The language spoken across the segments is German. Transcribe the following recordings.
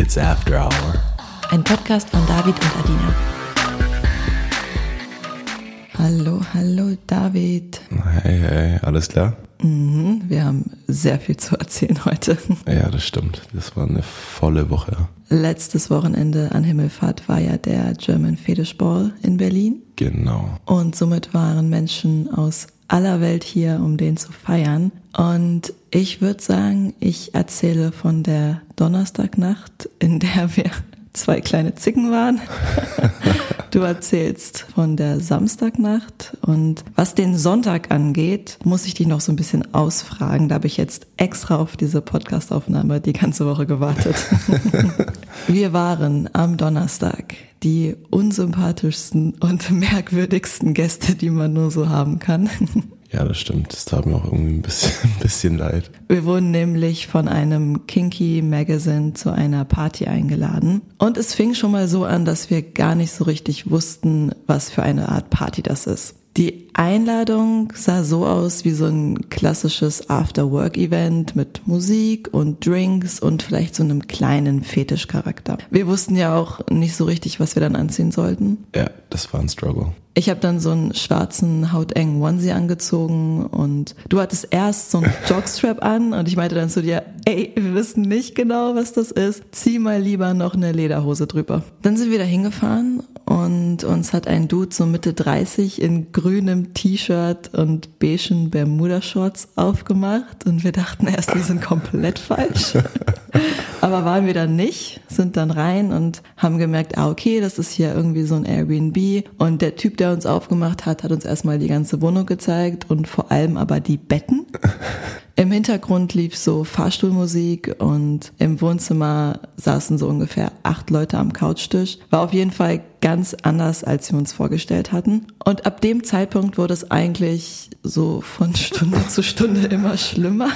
It's After Hour. Ein Podcast von David und Adina. Hallo, hallo David. Hey, hey, alles klar? Mhm, wir haben sehr viel zu erzählen heute. Ja, das stimmt. Das war eine volle Woche. Letztes Wochenende an Himmelfahrt war ja der German Fetish Ball in Berlin. Genau. Und somit waren Menschen aus aller Welt hier, um den zu feiern. Und ich würde sagen, ich erzähle von der Donnerstagnacht, in der wir zwei kleine Zicken waren. Du erzählst von der Samstagnacht und was den Sonntag angeht, muss ich dich noch so ein bisschen ausfragen. Da habe ich jetzt extra auf diese Podcastaufnahme die ganze Woche gewartet. Wir waren am Donnerstag die unsympathischsten und merkwürdigsten Gäste, die man nur so haben kann. Ja, das stimmt. Das tat mir auch irgendwie ein bisschen, ein bisschen leid. Wir wurden nämlich von einem Kinky Magazine zu einer Party eingeladen. Und es fing schon mal so an, dass wir gar nicht so richtig wussten, was für eine Art Party das ist. Die Einladung sah so aus wie so ein klassisches After-Work-Event mit Musik und Drinks und vielleicht so einem kleinen Fetischcharakter. Wir wussten ja auch nicht so richtig, was wir dann anziehen sollten. Ja, das war ein Struggle. Ich habe dann so einen schwarzen, hautengen Onesie angezogen und du hattest erst so einen Jogstrap an und ich meinte dann zu dir, ey, wir wissen nicht genau, was das ist. Zieh mal lieber noch eine Lederhose drüber. Dann sind wir da hingefahren und uns hat ein Dude so Mitte 30 in grünem T-Shirt und beigen Bermuda-Shorts aufgemacht und wir dachten erst, wir sind komplett falsch. Aber waren wir dann nicht, sind dann rein und haben gemerkt, ah, okay, das ist hier irgendwie so ein Airbnb. Und der Typ, der uns aufgemacht hat, hat uns erstmal die ganze Wohnung gezeigt und vor allem aber die Betten. Im Hintergrund lief so Fahrstuhlmusik und im Wohnzimmer saßen so ungefähr acht Leute am Couchtisch. War auf jeden Fall ganz anders, als wir uns vorgestellt hatten. Und ab dem Zeitpunkt wurde es eigentlich so von Stunde zu Stunde immer schlimmer,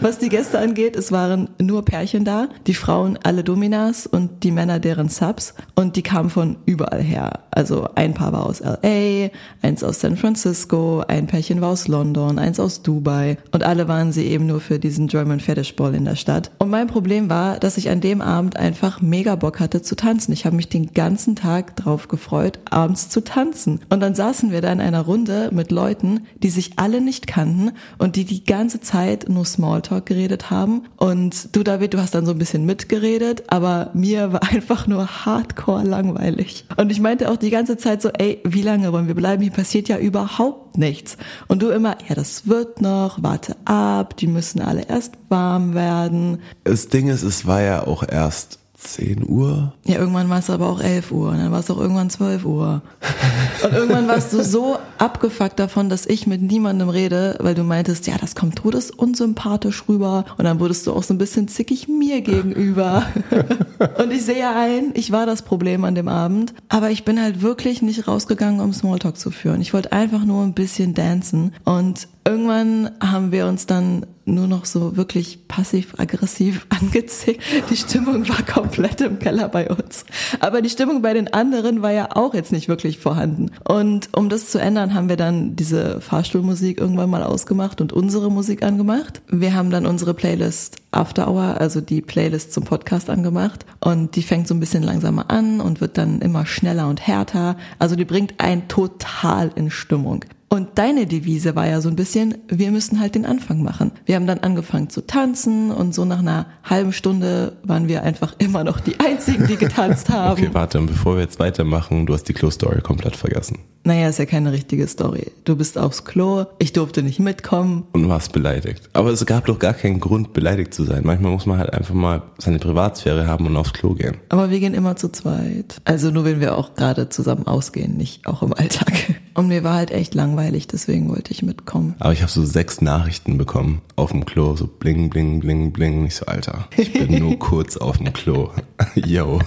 was die Gäste angeht. Es waren nur Pärchen da, die Frauen alle Dominas und die Männer deren Subs und die kamen von überall her. Also ein Paar war aus LA, eins aus San Francisco, ein Pärchen war aus London, eins aus Dubai und alle waren sie eben nur für diesen German Fetish Ball in der Stadt. Und mein Problem war, dass ich an dem Abend einfach mega Bock hatte zu tanzen. Ich habe mich den ganzen Tag drauf gefreut, abends zu tanzen. Und dann saßen wir da in einer Runde mit Leuten, die sich alle nicht kannten und die die ganze Zeit nur Smalltalk geredet haben. Und du, David, du hast dann so ein bisschen mitgeredet, aber mir war einfach nur hardcore langweilig. Und ich meinte auch die ganze Zeit so, ey, wie lange wollen wir bleiben? Hier passiert ja überhaupt nichts. Und du immer, ja, das wird noch, warte ab, die müssen alle erst warm werden. Das Ding ist, es war ja auch erst 10 Uhr. Ja, irgendwann war es aber auch 11 Uhr und dann war es auch irgendwann 12 Uhr. Und irgendwann warst du so abgefuckt davon, dass ich mit niemandem rede, weil du meintest, ja, das kommt todesunsympathisch rüber und dann wurdest du auch so ein bisschen zickig mir gegenüber. Und ich sehe ein, ich war das Problem an dem Abend, aber ich bin halt wirklich nicht rausgegangen, um Smalltalk zu führen. Ich wollte einfach nur ein bisschen dancen und irgendwann haben wir uns dann nur noch so wirklich passiv-aggressiv angezickt. Die Stimmung war komplett im Keller bei uns. Aber die Stimmung bei den anderen war ja auch jetzt nicht wirklich vorhanden. Und um das zu ändern, haben wir dann diese Fahrstuhlmusik irgendwann mal ausgemacht und unsere Musik angemacht. Wir haben dann unsere Playlist After Hour, also die Playlist zum Podcast angemacht. Und die fängt so ein bisschen langsamer an und wird dann immer schneller und härter. Also die bringt einen total in Stimmung. Und deine Devise war ja so ein bisschen, wir müssen halt den Anfang machen. Wir haben dann angefangen zu tanzen und so nach einer halben Stunde waren wir einfach immer noch die Einzigen, die getanzt haben. Okay, warte, und bevor wir jetzt weitermachen, du hast die Klo-Story komplett vergessen. Naja, ist ja keine richtige Story. Du bist aufs Klo, ich durfte nicht mitkommen. Und warst beleidigt. Aber es gab doch gar keinen Grund, beleidigt zu sein. Manchmal muss man halt einfach mal seine Privatsphäre haben und aufs Klo gehen. Aber wir gehen immer zu zweit. Also nur wenn wir auch gerade zusammen ausgehen, nicht auch im Alltag. Und mir war halt echt langweilig, deswegen wollte ich mitkommen. Aber ich habe so sechs Nachrichten bekommen auf dem Klo, so bling, bling, bling, bling. Ich so, Alter, ich bin nur kurz auf dem Klo. Yo.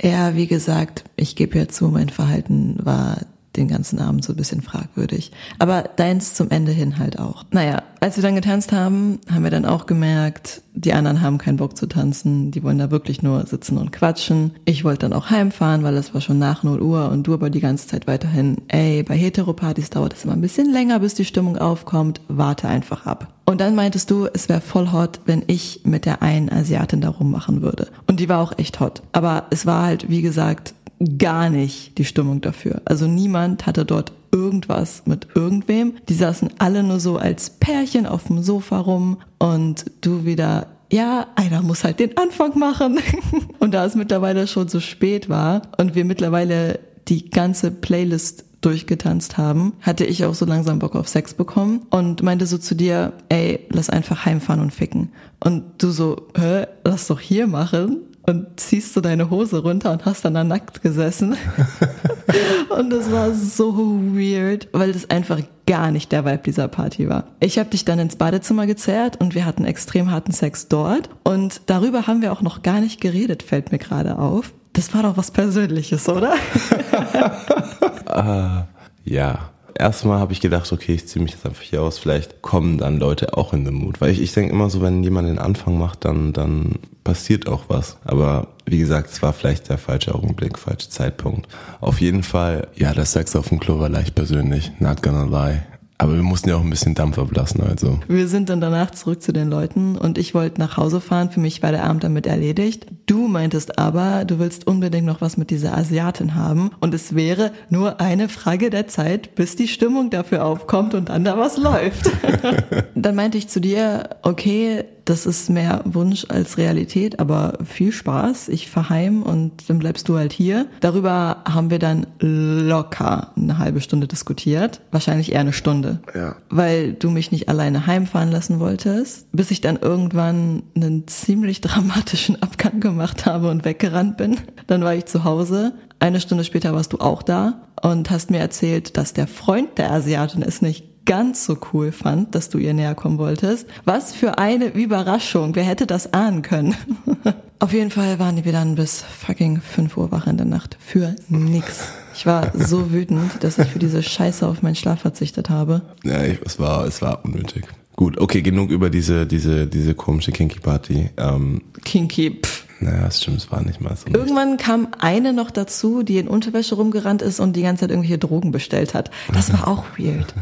Ja, wie gesagt, ich gebe ja zu, mein Verhalten war den ganzen Abend so ein bisschen fragwürdig. Aber deins zum Ende hin halt auch. Naja, als wir dann getanzt haben, haben wir dann auch gemerkt, die anderen haben keinen Bock zu tanzen, die wollen da wirklich nur sitzen und quatschen. Ich wollte dann auch heimfahren, weil es war schon nach 0 Uhr und du aber die ganze Zeit weiterhin, ey, bei Heteropartys dauert es immer ein bisschen länger, bis die Stimmung aufkommt, warte einfach ab. Und dann meintest du, es wäre voll hot, wenn ich mit der einen Asiatin da rummachen würde. Und die war auch echt hot. Aber es war halt, wie gesagt, gar nicht die Stimmung dafür. Also niemand hatte dort irgendwas mit irgendwem. Die saßen alle nur so als Pärchen auf dem Sofa rum und du wieder ja, einer muss halt den Anfang machen. und da es mittlerweile schon so spät war und wir mittlerweile die ganze Playlist durchgetanzt haben, hatte ich auch so langsam Bock auf Sex bekommen und meinte so zu dir, ey, lass einfach heimfahren und ficken. Und du so, hä, lass doch hier machen und ziehst du deine Hose runter und hast dann da nackt gesessen. und das war so weird, weil das einfach gar nicht der Vibe dieser Party war. Ich habe dich dann ins Badezimmer gezerrt und wir hatten extrem harten Sex dort und darüber haben wir auch noch gar nicht geredet, fällt mir gerade auf. Das war doch was Persönliches, oder? uh, ja. Erstmal habe ich gedacht, okay, ich ziehe mich jetzt einfach hier aus. Vielleicht kommen dann Leute auch in den Mut. Weil ich, ich denke immer so, wenn jemand den Anfang macht, dann, dann passiert auch was. Aber wie gesagt, es war vielleicht der falsche Augenblick, falscher Zeitpunkt. Auf jeden Fall, ja, das Sex auf dem Klo war leicht persönlich. Not gonna lie. Aber wir mussten ja auch ein bisschen Dampf ablassen, also. Wir sind dann danach zurück zu den Leuten und ich wollte nach Hause fahren. Für mich war der Abend damit erledigt. Du meintest aber, du willst unbedingt noch was mit dieser Asiatin haben und es wäre nur eine Frage der Zeit, bis die Stimmung dafür aufkommt und dann da was läuft. dann meinte ich zu dir, okay, das ist mehr Wunsch als Realität, aber viel Spaß. Ich fahr heim und dann bleibst du halt hier. Darüber haben wir dann locker eine halbe Stunde diskutiert. Wahrscheinlich eher eine Stunde. Ja. Weil du mich nicht alleine heimfahren lassen wolltest, bis ich dann irgendwann einen ziemlich dramatischen Abgang gemacht habe und weggerannt bin. Dann war ich zu Hause. Eine Stunde später warst du auch da und hast mir erzählt, dass der Freund der Asiatin es nicht ganz so cool fand, dass du ihr näher kommen wolltest. Was für eine Überraschung. Wer hätte das ahnen können? Auf jeden Fall waren wir dann bis fucking 5 Uhr wach in der Nacht. Für nix. Ich war so wütend, dass ich für diese Scheiße auf meinen Schlaf verzichtet habe. Ja, ich, es war, es war unnötig. Gut, okay, genug über diese, diese, diese komische Kinky Party. Ähm, Kinky, pff. Naja, stimmt, es war nicht mal so. Irgendwann kam eine noch dazu, die in Unterwäsche rumgerannt ist und die ganze Zeit irgendwelche Drogen bestellt hat. Das war auch weird.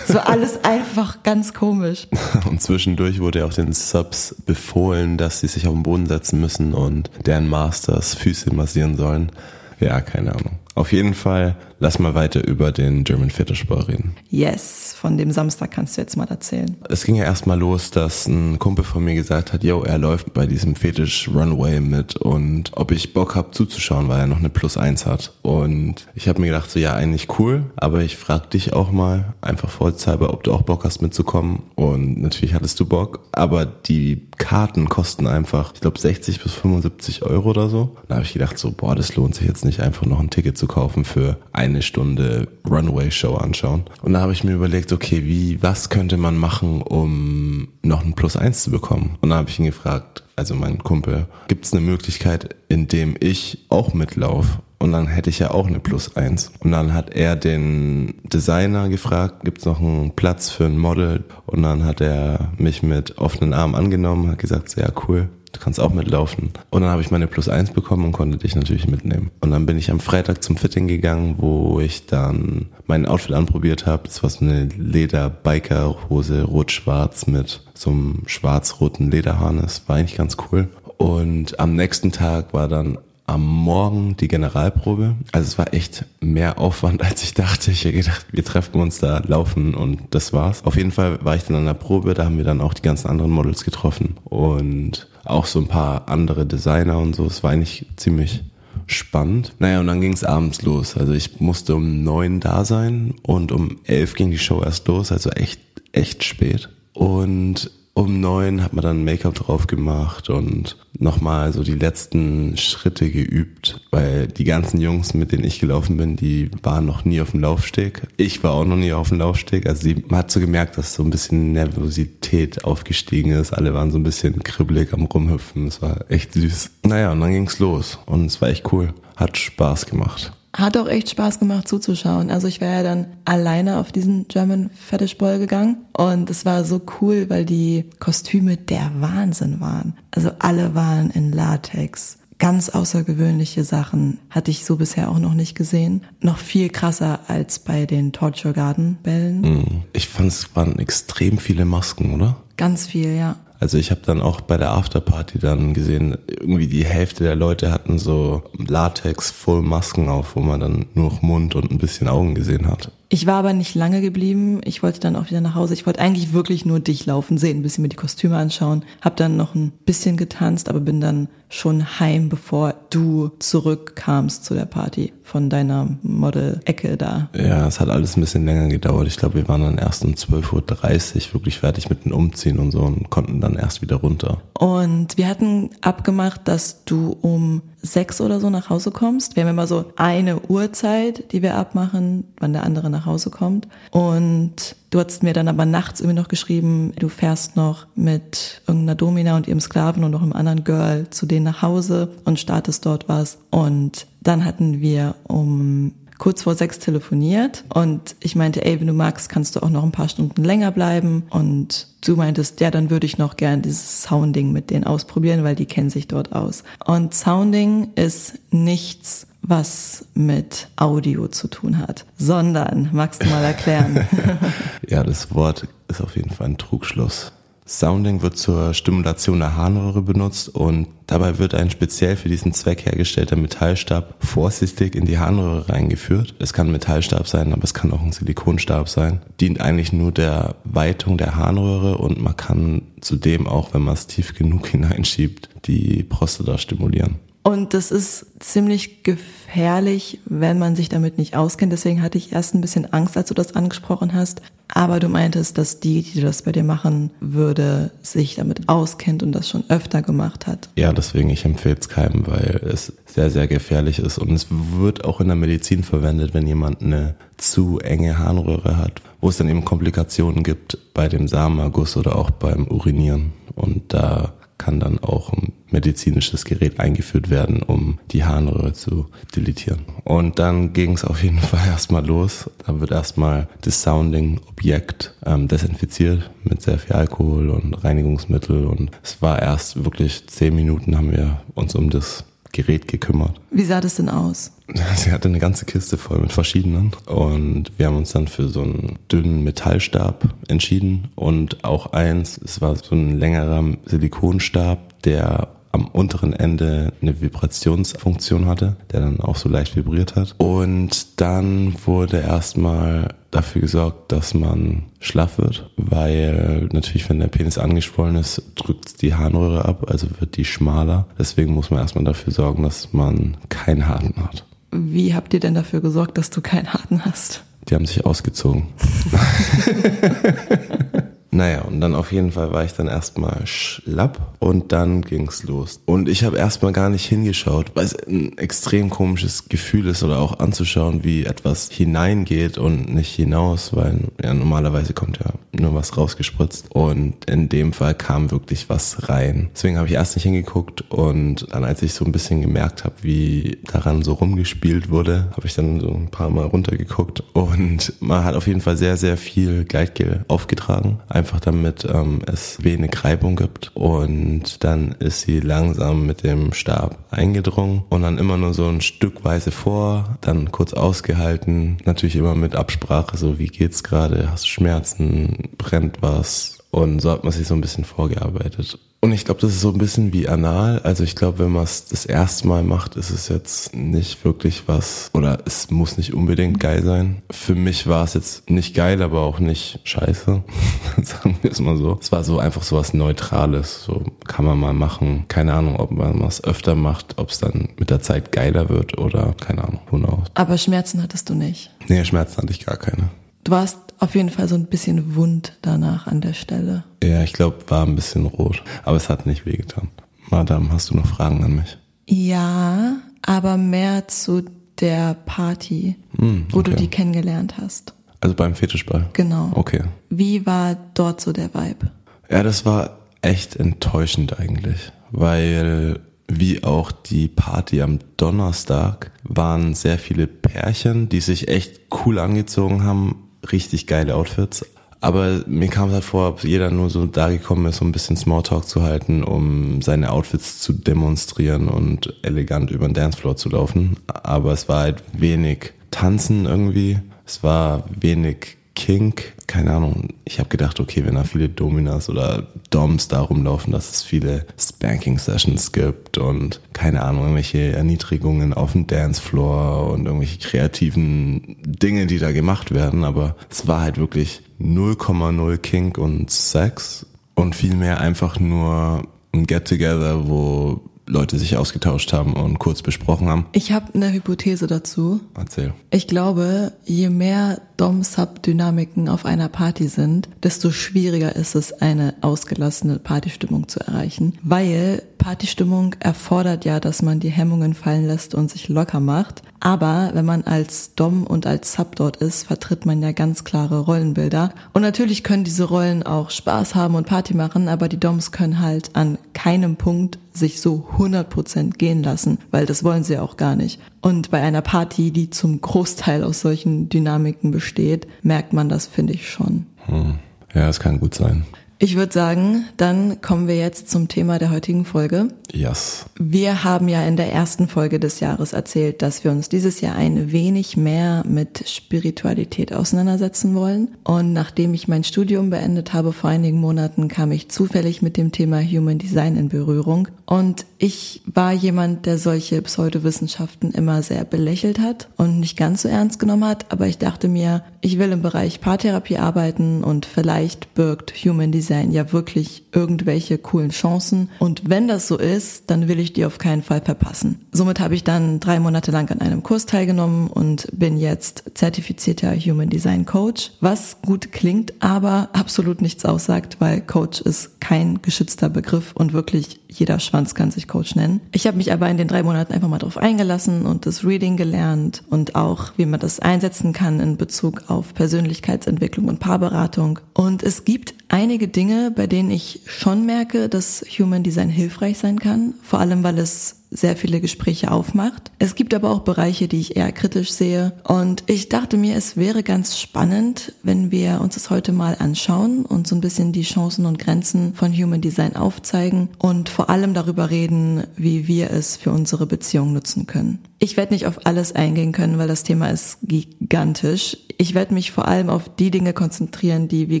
War alles einfach ganz komisch. Und zwischendurch wurde auch den Subs befohlen, dass sie sich auf den Boden setzen müssen und deren Masters Füße massieren sollen. Ja, keine Ahnung. Auf jeden Fall, lass mal weiter über den German Fetish Ball reden. Yes, von dem Samstag kannst du jetzt mal erzählen. Es ging ja erstmal los, dass ein Kumpel von mir gesagt hat, yo, er läuft bei diesem Fetish Runway mit und ob ich Bock hab zuzuschauen, weil er noch eine Plus eins hat. Und ich habe mir gedacht, so ja, eigentlich cool, aber ich frag dich auch mal, einfach vorzhalber, ob du auch Bock hast mitzukommen. Und natürlich hattest du Bock, aber die Karten kosten einfach, ich glaube, 60 bis 75 Euro oder so. Da habe ich gedacht, so, boah, das lohnt sich jetzt nicht, einfach noch ein Ticket zu kaufen für eine Stunde Runway-Show anschauen. Und da habe ich mir überlegt, okay, wie, was könnte man machen, um noch ein Plus eins zu bekommen? Und da habe ich ihn gefragt, also mein Kumpel, gibt es eine Möglichkeit, in dem ich auch mitlaufe? Und dann hätte ich ja auch eine Plus eins. Und dann hat er den Designer gefragt, gibt es noch einen Platz für ein Model? Und dann hat er mich mit offenen Armen angenommen, hat gesagt, sehr cool, du kannst auch mitlaufen. Und dann habe ich meine Plus eins bekommen und konnte dich natürlich mitnehmen. Und dann bin ich am Freitag zum Fitting gegangen, wo ich dann mein Outfit anprobiert habe. Das war so eine Leder-Biker-Hose, rot-schwarz mit so einem schwarz-roten Lederharnis. War eigentlich ganz cool. Und am nächsten Tag war dann am Morgen die Generalprobe. Also es war echt mehr Aufwand, als ich dachte. Ich hätte gedacht, wir treffen uns da, laufen und das war's. Auf jeden Fall war ich dann an der Probe, da haben wir dann auch die ganzen anderen Models getroffen und auch so ein paar andere Designer und so. Es war eigentlich ziemlich spannend. Naja, und dann ging es abends los. Also ich musste um neun da sein und um elf ging die Show erst los, also echt, echt spät. Und um neun hat man dann Make-up drauf gemacht und nochmal so die letzten Schritte geübt, weil die ganzen Jungs, mit denen ich gelaufen bin, die waren noch nie auf dem Laufsteg. Ich war auch noch nie auf dem Laufsteg. Also die, man hat so gemerkt, dass so ein bisschen Nervosität aufgestiegen ist. Alle waren so ein bisschen kribbelig am Rumhüpfen. Es war echt süß. Naja, und dann ging's los und es war echt cool. Hat Spaß gemacht. Hat auch echt Spaß gemacht zuzuschauen. Also ich war ja dann alleine auf diesen German Fetish Ball gegangen und es war so cool, weil die Kostüme der Wahnsinn waren. Also alle waren in Latex. Ganz außergewöhnliche Sachen hatte ich so bisher auch noch nicht gesehen. Noch viel krasser als bei den Torture Garden Bällen. Hm. Ich fand es waren extrem viele Masken, oder? Ganz viel, ja. Also ich habe dann auch bei der Afterparty dann gesehen, irgendwie die Hälfte der Leute hatten so Latex Full Masken auf, wo man dann nur noch Mund und ein bisschen Augen gesehen hat. Ich war aber nicht lange geblieben. Ich wollte dann auch wieder nach Hause. Ich wollte eigentlich wirklich nur dich laufen sehen, ein bisschen mir die Kostüme anschauen. Hab dann noch ein bisschen getanzt, aber bin dann schon heim, bevor du zurückkamst zu der Party von deiner Model-Ecke da. Ja, es hat alles ein bisschen länger gedauert. Ich glaube, wir waren dann erst um 12.30 Uhr wirklich fertig mit dem Umziehen und so und konnten dann erst wieder runter. Und wir hatten abgemacht, dass du um sechs oder so nach Hause kommst. Wir haben immer so eine Uhrzeit, die wir abmachen, wann der andere nach Hause kommt. Und du hast mir dann aber nachts irgendwie noch geschrieben, du fährst noch mit irgendeiner Domina und ihrem Sklaven und noch einem anderen Girl zu denen nach Hause und startest dort was. Und dann hatten wir um kurz vor sechs telefoniert und ich meinte, ey, wenn du magst, kannst du auch noch ein paar Stunden länger bleiben und du meintest, ja, dann würde ich noch gern dieses Sounding mit denen ausprobieren, weil die kennen sich dort aus. Und Sounding ist nichts, was mit Audio zu tun hat, sondern magst du mal erklären? ja, das Wort ist auf jeden Fall ein Trugschluss. Sounding wird zur Stimulation der Harnröhre benutzt und dabei wird ein speziell für diesen Zweck hergestellter Metallstab vorsichtig in die Harnröhre reingeführt. Es kann ein Metallstab sein, aber es kann auch ein Silikonstab sein. Dient eigentlich nur der Weitung der Harnröhre und man kann zudem auch, wenn man es tief genug hineinschiebt, die Prostata stimulieren. Und das ist ziemlich gefährlich, wenn man sich damit nicht auskennt. Deswegen hatte ich erst ein bisschen Angst, als du das angesprochen hast. Aber du meintest, dass die, die das bei dir machen würde, sich damit auskennt und das schon öfter gemacht hat. Ja, deswegen, ich empfehle es keinem, weil es sehr, sehr gefährlich ist. Und es wird auch in der Medizin verwendet, wenn jemand eine zu enge Harnröhre hat, wo es dann eben Komplikationen gibt bei dem Samenerguss oder auch beim Urinieren. Und da kann dann auch ein medizinisches Gerät eingeführt werden, um die Harnröhre zu deletieren. Und dann ging es auf jeden Fall erstmal los. Da wird erstmal das Sounding-Objekt ähm, desinfiziert mit sehr viel Alkohol und Reinigungsmittel. Und es war erst wirklich zehn Minuten haben wir uns um das Gerät gekümmert. Wie sah das denn aus? Sie hatte eine ganze Kiste voll mit verschiedenen und wir haben uns dann für so einen dünnen Metallstab entschieden und auch eins, es war so ein längerer Silikonstab, der am unteren Ende eine Vibrationsfunktion hatte, der dann auch so leicht vibriert hat. Und dann wurde erstmal dafür gesorgt, dass man schlaff wird, weil natürlich, wenn der Penis angeschwollen ist, drückt die Harnröhre ab, also wird die schmaler. Deswegen muss man erstmal dafür sorgen, dass man keinen Harten hat. Wie habt ihr denn dafür gesorgt, dass du keinen Harten hast? Die haben sich ausgezogen. Naja, und dann auf jeden Fall war ich dann erstmal schlapp und dann ging's los. Und ich habe erstmal gar nicht hingeschaut, weil es ein extrem komisches Gefühl ist oder auch anzuschauen, wie etwas hineingeht und nicht hinaus, weil ja normalerweise kommt ja nur was rausgespritzt und in dem Fall kam wirklich was rein. Deswegen habe ich erst nicht hingeguckt und dann als ich so ein bisschen gemerkt habe, wie daran so rumgespielt wurde, habe ich dann so ein paar Mal runtergeguckt und man hat auf jeden Fall sehr, sehr viel Gleitgel aufgetragen einfach damit ähm, es wenig Reibung gibt. Und dann ist sie langsam mit dem Stab eingedrungen und dann immer nur so ein Stückweise vor, dann kurz ausgehalten, natürlich immer mit Absprache, so wie geht's gerade, hast du Schmerzen, brennt was und so hat man sich so ein bisschen vorgearbeitet. Und ich glaube, das ist so ein bisschen wie anal. Also ich glaube, wenn man es das erste Mal macht, ist es jetzt nicht wirklich was, oder es muss nicht unbedingt geil sein. Für mich war es jetzt nicht geil, aber auch nicht scheiße. Sagen wir es mal so. Es war so einfach so was Neutrales. So kann man mal machen. Keine Ahnung, ob man was öfter macht, ob es dann mit der Zeit geiler wird oder keine Ahnung, who knows. Aber Schmerzen hattest du nicht? Nee, Schmerzen hatte ich gar keine. Du warst auf jeden Fall so ein bisschen wund danach an der Stelle. Ja, ich glaube, war ein bisschen rot, aber es hat nicht wehgetan. Madame, hast du noch Fragen an mich? Ja, aber mehr zu der Party, hm, okay. wo du die kennengelernt hast. Also beim Fetischball? Genau. Okay. Wie war dort so der Vibe? Ja, das war echt enttäuschend eigentlich, weil wie auch die Party am Donnerstag waren sehr viele Pärchen, die sich echt cool angezogen haben, richtig geile Outfits. Aber mir kam es halt vor, ob jeder nur so da gekommen ist, um ein bisschen Smalltalk zu halten, um seine Outfits zu demonstrieren und elegant über den Dancefloor zu laufen. Aber es war halt wenig Tanzen irgendwie. Es war wenig Kink, keine Ahnung. Ich habe gedacht, okay, wenn da viele Dominas oder Doms da rumlaufen, dass es viele Spanking-Sessions gibt und keine Ahnung, irgendwelche Erniedrigungen auf dem Dancefloor und irgendwelche kreativen Dinge, die da gemacht werden. Aber es war halt wirklich 0,0 Kink und Sex und vielmehr einfach nur ein Get-Together, wo Leute sich ausgetauscht haben und kurz besprochen haben. Ich habe eine Hypothese dazu. Erzähl. Ich glaube, je mehr Dom-Sub-Dynamiken auf einer Party sind, desto schwieriger ist es, eine ausgelassene Partystimmung zu erreichen. Weil Partystimmung erfordert ja, dass man die Hemmungen fallen lässt und sich locker macht. Aber wenn man als Dom und als Sub dort ist, vertritt man ja ganz klare Rollenbilder. Und natürlich können diese Rollen auch Spaß haben und Party machen, aber die Doms können halt an keinem Punkt sich so 100% gehen lassen, weil das wollen sie auch gar nicht. Und bei einer Party, die zum Großteil aus solchen Dynamiken besteht, merkt man das, finde ich schon. Hm. Ja, es kann gut sein. Ich würde sagen, dann kommen wir jetzt zum Thema der heutigen Folge. Yes. Wir haben ja in der ersten Folge des Jahres erzählt, dass wir uns dieses Jahr ein wenig mehr mit Spiritualität auseinandersetzen wollen. Und nachdem ich mein Studium beendet habe vor einigen Monaten, kam ich zufällig mit dem Thema Human Design in Berührung. Und ich war jemand, der solche Pseudowissenschaften immer sehr belächelt hat und nicht ganz so ernst genommen hat. Aber ich dachte mir, ich will im Bereich Paartherapie arbeiten und vielleicht birgt Human Design Design ja wirklich irgendwelche coolen Chancen. Und wenn das so ist, dann will ich die auf keinen Fall verpassen. Somit habe ich dann drei Monate lang an einem Kurs teilgenommen und bin jetzt zertifizierter Human Design Coach, was gut klingt, aber absolut nichts aussagt, weil Coach ist kein geschützter Begriff und wirklich jeder Schwanz kann sich Coach nennen. Ich habe mich aber in den drei Monaten einfach mal drauf eingelassen und das Reading gelernt und auch, wie man das einsetzen kann in Bezug auf Persönlichkeitsentwicklung und Paarberatung. Und es gibt einige Dinge, bei denen ich schon merke, dass Human Design hilfreich sein kann, vor allem weil es sehr viele Gespräche aufmacht. Es gibt aber auch Bereiche, die ich eher kritisch sehe. Und ich dachte mir, es wäre ganz spannend, wenn wir uns das heute mal anschauen und so ein bisschen die Chancen und Grenzen von Human Design aufzeigen und vor allem darüber reden, wie wir es für unsere Beziehung nutzen können. Ich werde nicht auf alles eingehen können, weil das Thema ist gigantisch. Ich werde mich vor allem auf die Dinge konzentrieren, die, wie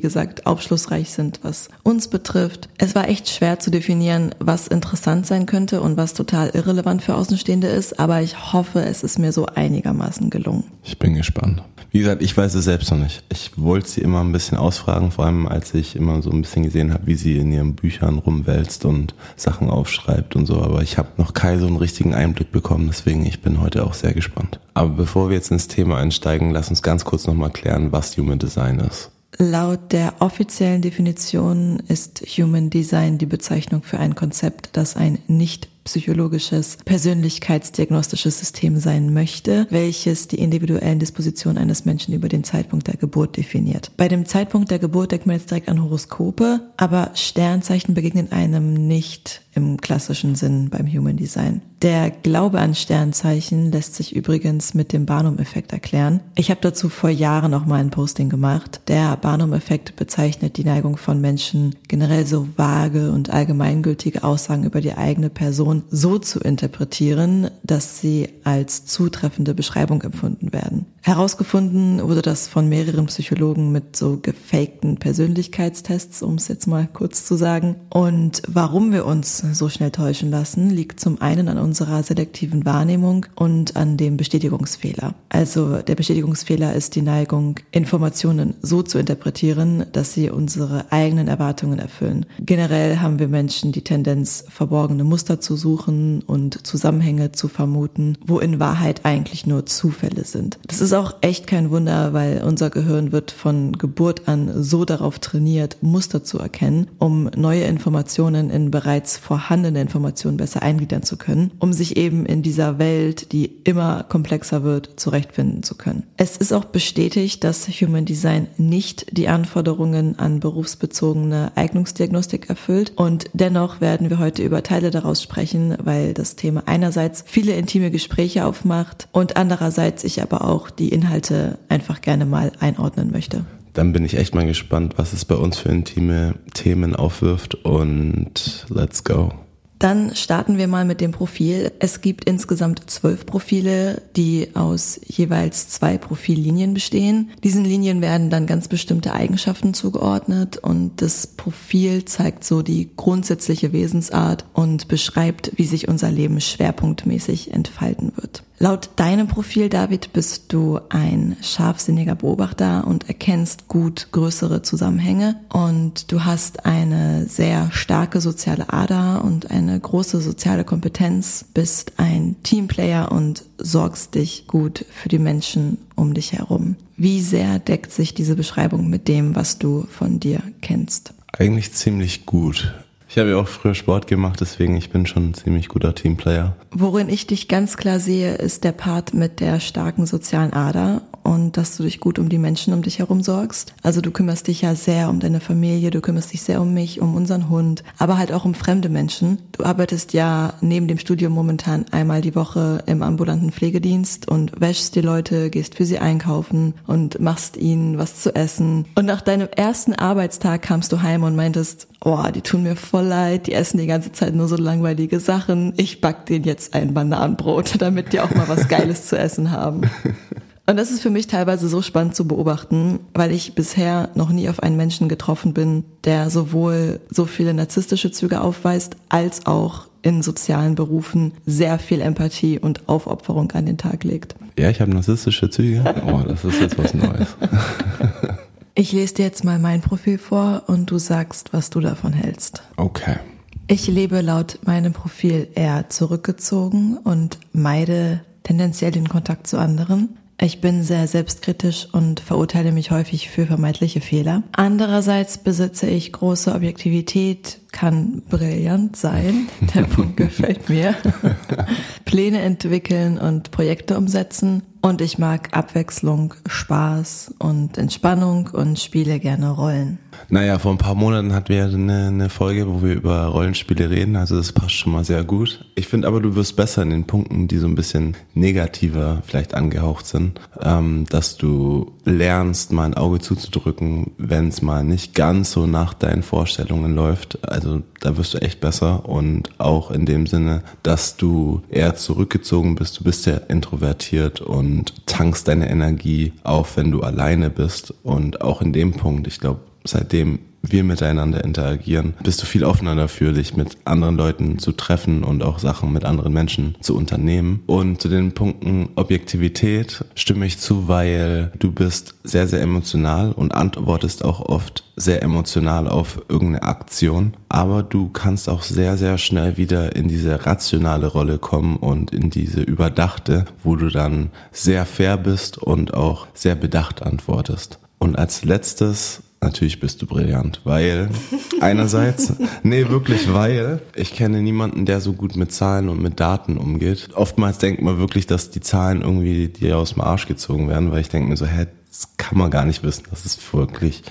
gesagt, aufschlussreich sind, was uns betrifft. Es war echt schwer zu definieren, was interessant sein könnte und was total irrelevant für Außenstehende ist, aber ich hoffe, es ist mir so einigermaßen gelungen. Ich bin gespannt. Wie gesagt, ich weiß es selbst noch nicht. Ich wollte sie immer ein bisschen ausfragen, vor allem als ich immer so ein bisschen gesehen habe, wie sie in ihren Büchern rumwälzt und Sachen aufschreibt und so. Aber ich habe noch keinen so einen richtigen Einblick bekommen, deswegen ich bin heute auch sehr gespannt. Aber bevor wir jetzt ins Thema einsteigen, lass uns ganz kurz nochmal klären, was Human Design ist. Laut der offiziellen Definition ist Human Design die Bezeichnung für ein Konzept, das ein nicht psychologisches persönlichkeitsdiagnostisches System sein möchte, welches die individuellen Dispositionen eines Menschen über den Zeitpunkt der Geburt definiert. Bei dem Zeitpunkt der Geburt denkt man jetzt direkt an Horoskope, aber Sternzeichen begegnen einem nicht im klassischen Sinn beim Human Design. Der Glaube an Sternzeichen lässt sich übrigens mit dem Barnum-Effekt erklären. Ich habe dazu vor Jahren noch mal ein Posting gemacht. Der Barnum-Effekt bezeichnet die Neigung von Menschen, generell so vage und allgemeingültige Aussagen über die eigene Person so zu interpretieren, dass sie als zutreffende Beschreibung empfunden werden. Herausgefunden wurde das von mehreren Psychologen mit so gefakten Persönlichkeitstests, um es jetzt mal kurz zu sagen. Und warum wir uns so schnell täuschen lassen, liegt zum einen an unserer selektiven Wahrnehmung und an dem Bestätigungsfehler. Also der Bestätigungsfehler ist die Neigung, Informationen so zu interpretieren, dass sie unsere eigenen Erwartungen erfüllen. Generell haben wir Menschen die Tendenz, verborgene Muster zu suchen und Zusammenhänge zu vermuten, wo in Wahrheit eigentlich nur Zufälle sind. Das ist auch echt kein Wunder, weil unser Gehirn wird von Geburt an so darauf trainiert, Muster zu erkennen, um neue Informationen in bereits vorhandenen vorhandene Informationen besser eingliedern zu können, um sich eben in dieser Welt, die immer komplexer wird, zurechtfinden zu können. Es ist auch bestätigt, dass Human Design nicht die Anforderungen an berufsbezogene Eignungsdiagnostik erfüllt und dennoch werden wir heute über Teile daraus sprechen, weil das Thema einerseits viele intime Gespräche aufmacht und andererseits ich aber auch die Inhalte einfach gerne mal einordnen möchte. Dann bin ich echt mal gespannt, was es bei uns für intime Themen aufwirft und let's go. Dann starten wir mal mit dem Profil. Es gibt insgesamt zwölf Profile, die aus jeweils zwei Profillinien bestehen. Diesen Linien werden dann ganz bestimmte Eigenschaften zugeordnet und das Profil zeigt so die grundsätzliche Wesensart und beschreibt, wie sich unser Leben schwerpunktmäßig entfalten wird. Laut deinem Profil, David, bist du ein scharfsinniger Beobachter und erkennst gut größere Zusammenhänge und du hast eine sehr starke soziale Ader und eine große soziale Kompetenz, bist ein Teamplayer und sorgst dich gut für die Menschen um dich herum. Wie sehr deckt sich diese Beschreibung mit dem, was du von dir kennst? Eigentlich ziemlich gut. Ich habe ja auch früher Sport gemacht, deswegen ich bin schon ein ziemlich guter Teamplayer. Worin ich dich ganz klar sehe, ist der Part mit der starken sozialen Ader und dass du dich gut um die Menschen um dich herum sorgst. Also du kümmerst dich ja sehr um deine Familie, du kümmerst dich sehr um mich, um unseren Hund, aber halt auch um fremde Menschen. Du arbeitest ja neben dem Studium momentan einmal die Woche im ambulanten Pflegedienst und wäschst die Leute, gehst für sie einkaufen und machst ihnen was zu essen. Und nach deinem ersten Arbeitstag kamst du heim und meintest, oh, die tun mir voll leid, die essen die ganze Zeit nur so langweilige Sachen. Ich back denen jetzt ein Bananenbrot, damit die auch mal was Geiles zu essen haben. Und das ist für mich teilweise so spannend zu beobachten, weil ich bisher noch nie auf einen Menschen getroffen bin, der sowohl so viele narzisstische Züge aufweist, als auch in sozialen Berufen sehr viel Empathie und Aufopferung an den Tag legt. Ja, ich habe narzisstische Züge. Oh, das ist jetzt was Neues. Ich lese dir jetzt mal mein Profil vor und du sagst, was du davon hältst. Okay. Ich lebe laut meinem Profil eher zurückgezogen und meide tendenziell den Kontakt zu anderen. Ich bin sehr selbstkritisch und verurteile mich häufig für vermeintliche Fehler. Andererseits besitze ich große Objektivität, kann brillant sein. Der Punkt gefällt mir. Pläne entwickeln und Projekte umsetzen. Und ich mag Abwechslung, Spaß und Entspannung und spiele gerne Rollen. Naja, vor ein paar Monaten hatten wir eine, eine Folge, wo wir über Rollenspiele reden, also das passt schon mal sehr gut. Ich finde aber, du wirst besser in den Punkten, die so ein bisschen negativer vielleicht angehaucht sind, ähm, dass du lernst, mal ein Auge zuzudrücken, wenn es mal nicht ganz so nach deinen Vorstellungen läuft. Also da wirst du echt besser und auch in dem Sinne, dass du eher zurückgezogen bist, du bist sehr introvertiert und tankst deine Energie auf, wenn du alleine bist. Und auch in dem Punkt, ich glaube, seitdem wir miteinander interagieren, bist du viel offener dafür, dich mit anderen Leuten zu treffen und auch Sachen mit anderen Menschen zu unternehmen. Und zu den Punkten Objektivität stimme ich zu, weil du bist sehr, sehr emotional und antwortest auch oft sehr emotional auf irgendeine Aktion. Aber du kannst auch sehr, sehr schnell wieder in diese rationale Rolle kommen und in diese überdachte, wo du dann sehr fair bist und auch sehr bedacht antwortest. Und als letztes Natürlich bist du brillant, weil einerseits, nee, wirklich, weil ich kenne niemanden, der so gut mit Zahlen und mit Daten umgeht. Oftmals denkt man wirklich, dass die Zahlen irgendwie dir aus dem Arsch gezogen werden, weil ich denke mir so, hä, das kann man gar nicht wissen. Das ist wirklich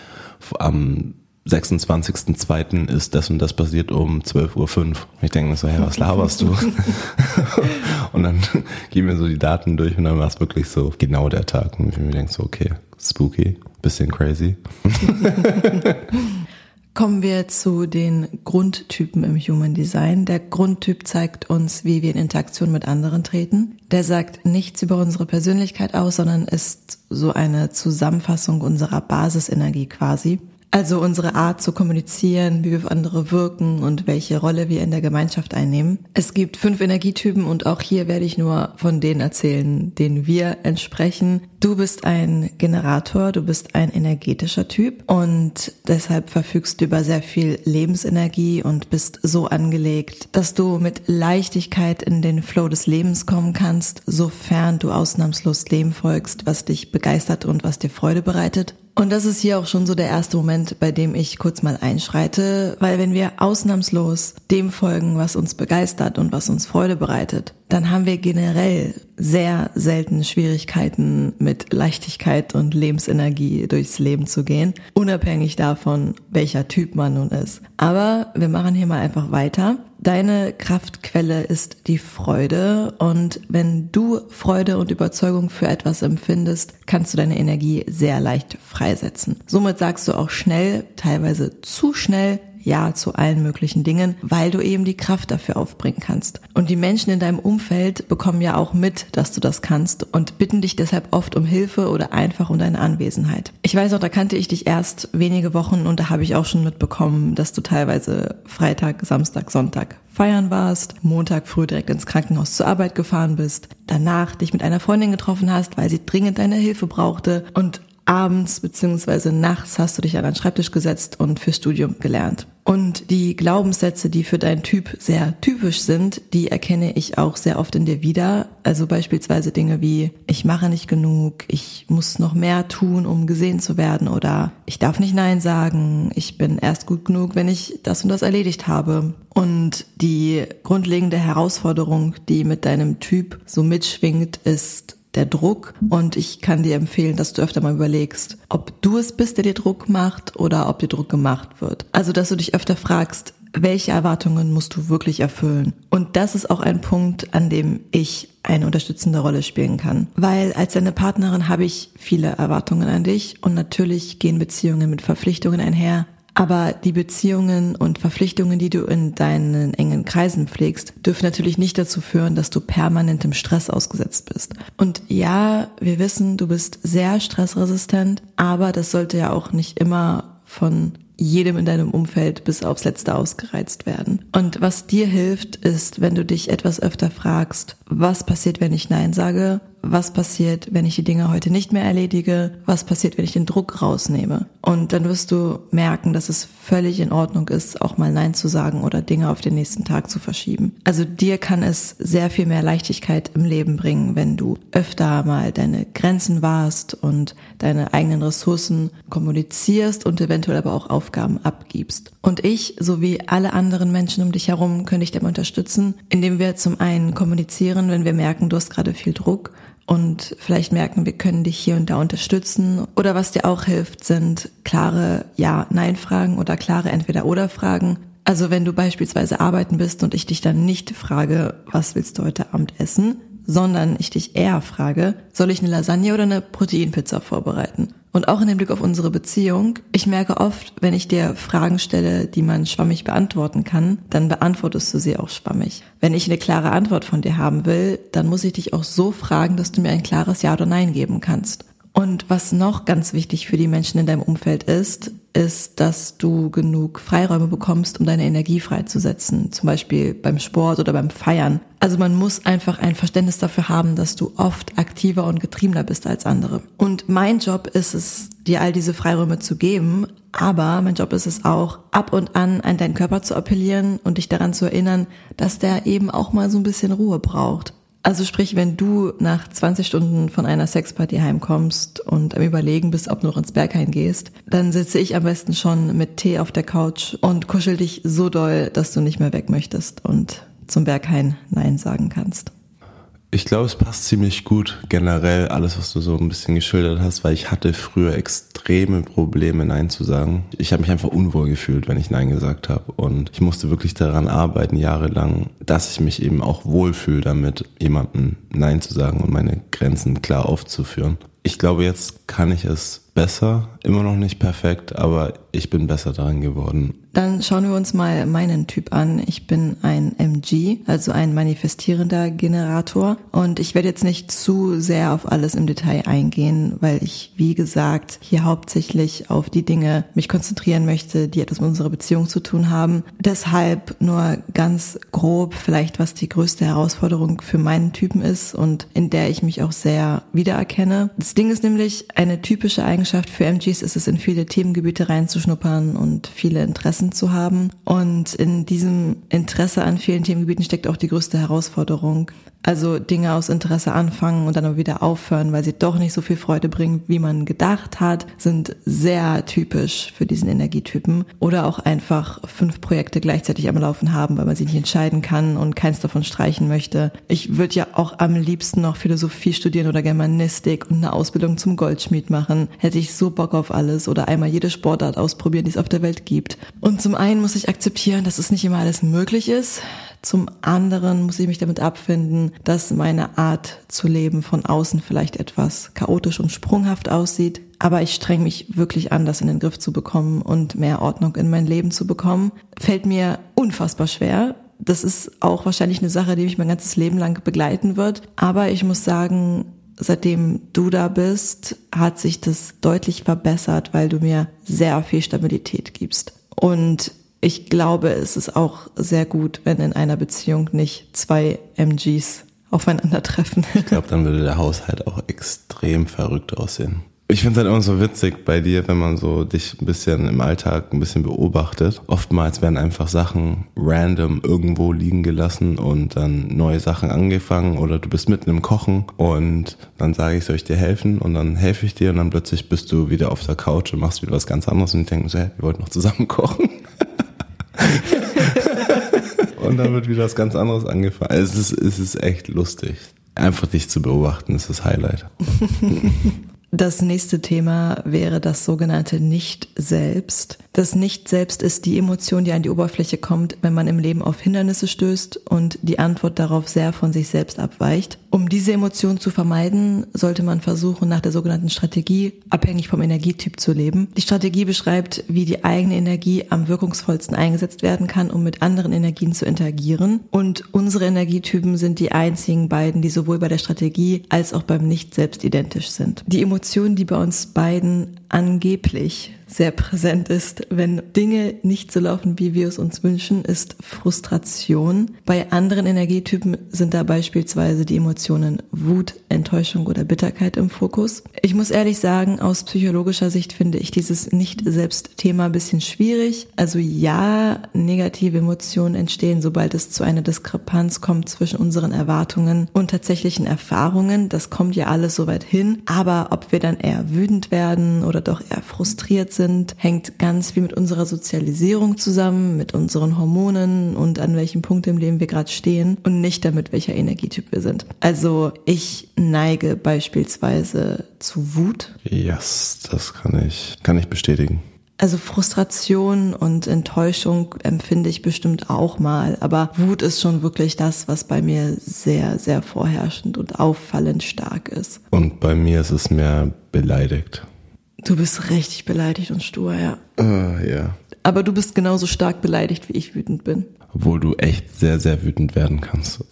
am 26.02. ist das und das passiert um 12.05 Uhr. Ich denke mir so, hey, was laberst du? und dann gehen wir so die Daten durch und dann war es wirklich so genau der Tag. Und ich mir denke so, okay, spooky, bisschen crazy. Kommen wir zu den Grundtypen im Human Design. Der Grundtyp zeigt uns, wie wir in Interaktion mit anderen treten. Der sagt nichts über unsere Persönlichkeit aus, sondern ist so eine Zusammenfassung unserer Basisenergie quasi. Also unsere Art zu kommunizieren, wie wir auf andere wirken und welche Rolle wir in der Gemeinschaft einnehmen. Es gibt fünf Energietypen und auch hier werde ich nur von denen erzählen, denen wir entsprechen. Du bist ein Generator, du bist ein energetischer Typ und deshalb verfügst du über sehr viel Lebensenergie und bist so angelegt, dass du mit Leichtigkeit in den Flow des Lebens kommen kannst, sofern du ausnahmslos Leben folgst, was dich begeistert und was dir Freude bereitet. Und das ist hier auch schon so der erste Moment, bei dem ich kurz mal einschreite, weil wenn wir ausnahmslos dem folgen, was uns begeistert und was uns Freude bereitet, dann haben wir generell sehr selten Schwierigkeiten mit Leichtigkeit und Lebensenergie durchs Leben zu gehen, unabhängig davon, welcher Typ man nun ist. Aber wir machen hier mal einfach weiter. Deine Kraftquelle ist die Freude und wenn du Freude und Überzeugung für etwas empfindest, kannst du deine Energie sehr leicht freisetzen. Somit sagst du auch schnell, teilweise zu schnell, ja zu allen möglichen Dingen, weil du eben die Kraft dafür aufbringen kannst. Und die Menschen in deinem Umfeld bekommen ja auch mit, dass du das kannst und bitten dich deshalb oft um Hilfe oder einfach um deine Anwesenheit. Ich weiß auch, da kannte ich dich erst wenige Wochen und da habe ich auch schon mitbekommen, dass du teilweise Freitag, Samstag, Sonntag feiern warst, Montag früh direkt ins Krankenhaus zur Arbeit gefahren bist, danach dich mit einer Freundin getroffen hast, weil sie dringend deine Hilfe brauchte und abends beziehungsweise nachts hast du dich an den Schreibtisch gesetzt und fürs Studium gelernt. Und die Glaubenssätze, die für deinen Typ sehr typisch sind, die erkenne ich auch sehr oft in dir wieder. Also beispielsweise Dinge wie, ich mache nicht genug, ich muss noch mehr tun, um gesehen zu werden oder ich darf nicht Nein sagen, ich bin erst gut genug, wenn ich das und das erledigt habe. Und die grundlegende Herausforderung, die mit deinem Typ so mitschwingt, ist der Druck. Und ich kann dir empfehlen, dass du öfter mal überlegst, ob du es bist, der dir Druck macht oder ob dir Druck gemacht wird. Also, dass du dich öfter fragst, welche Erwartungen musst du wirklich erfüllen? Und das ist auch ein Punkt, an dem ich eine unterstützende Rolle spielen kann. Weil als deine Partnerin habe ich viele Erwartungen an dich und natürlich gehen Beziehungen mit Verpflichtungen einher. Aber die Beziehungen und Verpflichtungen, die du in deinen engen Kreisen pflegst, dürfen natürlich nicht dazu führen, dass du permanent im Stress ausgesetzt bist. Und ja, wir wissen, du bist sehr stressresistent, aber das sollte ja auch nicht immer von jedem in deinem Umfeld bis aufs Letzte ausgereizt werden. Und was dir hilft, ist, wenn du dich etwas öfter fragst, was passiert, wenn ich Nein sage? Was passiert, wenn ich die Dinge heute nicht mehr erledige, was passiert, wenn ich den Druck rausnehme. Und dann wirst du merken, dass es völlig in Ordnung ist, auch mal Nein zu sagen oder Dinge auf den nächsten Tag zu verschieben. Also dir kann es sehr viel mehr Leichtigkeit im Leben bringen, wenn du öfter mal deine Grenzen wahrst und deine eigenen Ressourcen kommunizierst und eventuell aber auch Aufgaben abgibst. Und ich, sowie alle anderen Menschen um dich herum, können dich dabei unterstützen, indem wir zum einen kommunizieren, wenn wir merken, du hast gerade viel Druck und vielleicht merken, wir können dich hier und da unterstützen. Oder was dir auch hilft, sind klare Ja-Nein-Fragen oder klare Entweder-Oder-Fragen. Also wenn du beispielsweise arbeiten bist und ich dich dann nicht frage, was willst du heute Abend essen, sondern ich dich eher frage, soll ich eine Lasagne oder eine Proteinpizza vorbereiten? Und auch in dem Blick auf unsere Beziehung, ich merke oft, wenn ich dir Fragen stelle, die man schwammig beantworten kann, dann beantwortest du sie auch schwammig. Wenn ich eine klare Antwort von dir haben will, dann muss ich dich auch so fragen, dass du mir ein klares Ja oder Nein geben kannst. Und was noch ganz wichtig für die Menschen in deinem Umfeld ist, ist, dass du genug Freiräume bekommst, um deine Energie freizusetzen. Zum Beispiel beim Sport oder beim Feiern. Also man muss einfach ein Verständnis dafür haben, dass du oft aktiver und getriebener bist als andere. Und mein Job ist es, dir all diese Freiräume zu geben. Aber mein Job ist es auch, ab und an an deinen Körper zu appellieren und dich daran zu erinnern, dass der eben auch mal so ein bisschen Ruhe braucht. Also sprich, wenn du nach 20 Stunden von einer Sexparty heimkommst und am Überlegen bist, ob du noch ins Berghain gehst, dann sitze ich am besten schon mit Tee auf der Couch und kuschel dich so doll, dass du nicht mehr weg möchtest und zum Berghain Nein sagen kannst. Ich glaube, es passt ziemlich gut generell alles, was du so ein bisschen geschildert hast, weil ich hatte früher extreme Probleme, Nein zu sagen. Ich habe mich einfach unwohl gefühlt, wenn ich Nein gesagt habe. Und ich musste wirklich daran arbeiten, jahrelang, dass ich mich eben auch wohlfühle damit, jemandem Nein zu sagen und meine Grenzen klar aufzuführen. Ich glaube, jetzt kann ich es besser, immer noch nicht perfekt, aber ich bin besser daran geworden. Dann schauen wir uns mal meinen Typ an. Ich bin ein MG, also ein manifestierender Generator. Und ich werde jetzt nicht zu sehr auf alles im Detail eingehen, weil ich, wie gesagt, hier hauptsächlich auf die Dinge mich konzentrieren möchte, die etwas mit unserer Beziehung zu tun haben. Deshalb nur ganz grob vielleicht, was die größte Herausforderung für meinen Typen ist und in der ich mich auch sehr wiedererkenne. Das Ding ist nämlich, eine typische Eigenschaft für MGs ist es, in viele Themengebiete reinzuschnuppern und viele Interessen Interessen zu haben. Und in diesem Interesse an vielen Themengebieten steckt auch die größte Herausforderung. Also Dinge aus Interesse anfangen und dann wieder aufhören, weil sie doch nicht so viel Freude bringen, wie man gedacht hat, sind sehr typisch für diesen Energietypen. Oder auch einfach fünf Projekte gleichzeitig am Laufen haben, weil man sich nicht entscheiden kann und keins davon streichen möchte. Ich würde ja auch am liebsten noch Philosophie studieren oder Germanistik und eine Ausbildung zum Goldschmied machen. Hätte ich so Bock auf alles oder einmal jede Sportart ausprobieren, die es auf der Welt gibt. Und zum einen muss ich akzeptieren, dass es nicht immer alles möglich ist. Zum anderen muss ich mich damit abfinden, dass meine Art zu leben von außen vielleicht etwas chaotisch und sprunghaft aussieht. Aber ich streng mich wirklich an, das in den Griff zu bekommen und mehr Ordnung in mein Leben zu bekommen. Fällt mir unfassbar schwer. Das ist auch wahrscheinlich eine Sache, die mich mein ganzes Leben lang begleiten wird. Aber ich muss sagen, seitdem du da bist, hat sich das deutlich verbessert, weil du mir sehr viel Stabilität gibst. Und ich glaube, es ist auch sehr gut, wenn in einer Beziehung nicht zwei MGs aufeinandertreffen. Ich glaube, dann würde der Haushalt auch extrem verrückt aussehen. Ich finde es halt immer so witzig bei dir, wenn man so dich ein bisschen im Alltag ein bisschen beobachtet. Oftmals werden einfach Sachen random irgendwo liegen gelassen und dann neue Sachen angefangen oder du bist mitten im Kochen und dann sage ich, soll ich dir helfen? Und dann helfe ich dir und dann plötzlich bist du wieder auf der Couch und machst wieder was ganz anderes und ich denke so, hey, wir wollten noch zusammen kochen. Und dann wird wieder was ganz anderes angefangen. Es ist, es ist echt lustig. Einfach dich zu beobachten ist das Highlight. Das nächste Thema wäre das sogenannte Nicht-Selbst. Das Nicht-Selbst ist die Emotion, die an die Oberfläche kommt, wenn man im Leben auf Hindernisse stößt und die Antwort darauf sehr von sich selbst abweicht. Um diese Emotion zu vermeiden, sollte man versuchen, nach der sogenannten Strategie abhängig vom Energietyp zu leben. Die Strategie beschreibt, wie die eigene Energie am wirkungsvollsten eingesetzt werden kann, um mit anderen Energien zu interagieren. Und unsere Energietypen sind die einzigen beiden, die sowohl bei der Strategie als auch beim Nicht-Selbst identisch sind. Die Emotion, die bei uns beiden angeblich sehr präsent ist, wenn Dinge nicht so laufen, wie wir es uns wünschen, ist Frustration. Bei anderen Energietypen sind da beispielsweise die Emotionen Wut, Enttäuschung oder Bitterkeit im Fokus. Ich muss ehrlich sagen, aus psychologischer Sicht finde ich dieses Nicht-Selbst-Thema ein bisschen schwierig. Also ja, negative Emotionen entstehen, sobald es zu einer Diskrepanz kommt zwischen unseren Erwartungen und tatsächlichen Erfahrungen. Das kommt ja alles soweit hin. Aber ob wir dann eher wütend werden oder doch eher frustriert sind, hängt ganz viel mit unserer Sozialisierung zusammen, mit unseren Hormonen und an welchem Punkt im Leben wir gerade stehen und nicht damit, welcher Energietyp wir sind. Also ich neige beispielsweise zu Wut. Yes, das kann ich, kann ich bestätigen. Also Frustration und Enttäuschung empfinde ich bestimmt auch mal, aber Wut ist schon wirklich das, was bei mir sehr, sehr vorherrschend und auffallend stark ist. Und bei mir ist es mehr beleidigt. Du bist richtig beleidigt und stur, ja. Uh, ja. Aber du bist genauso stark beleidigt, wie ich wütend bin. Obwohl du echt sehr, sehr wütend werden kannst.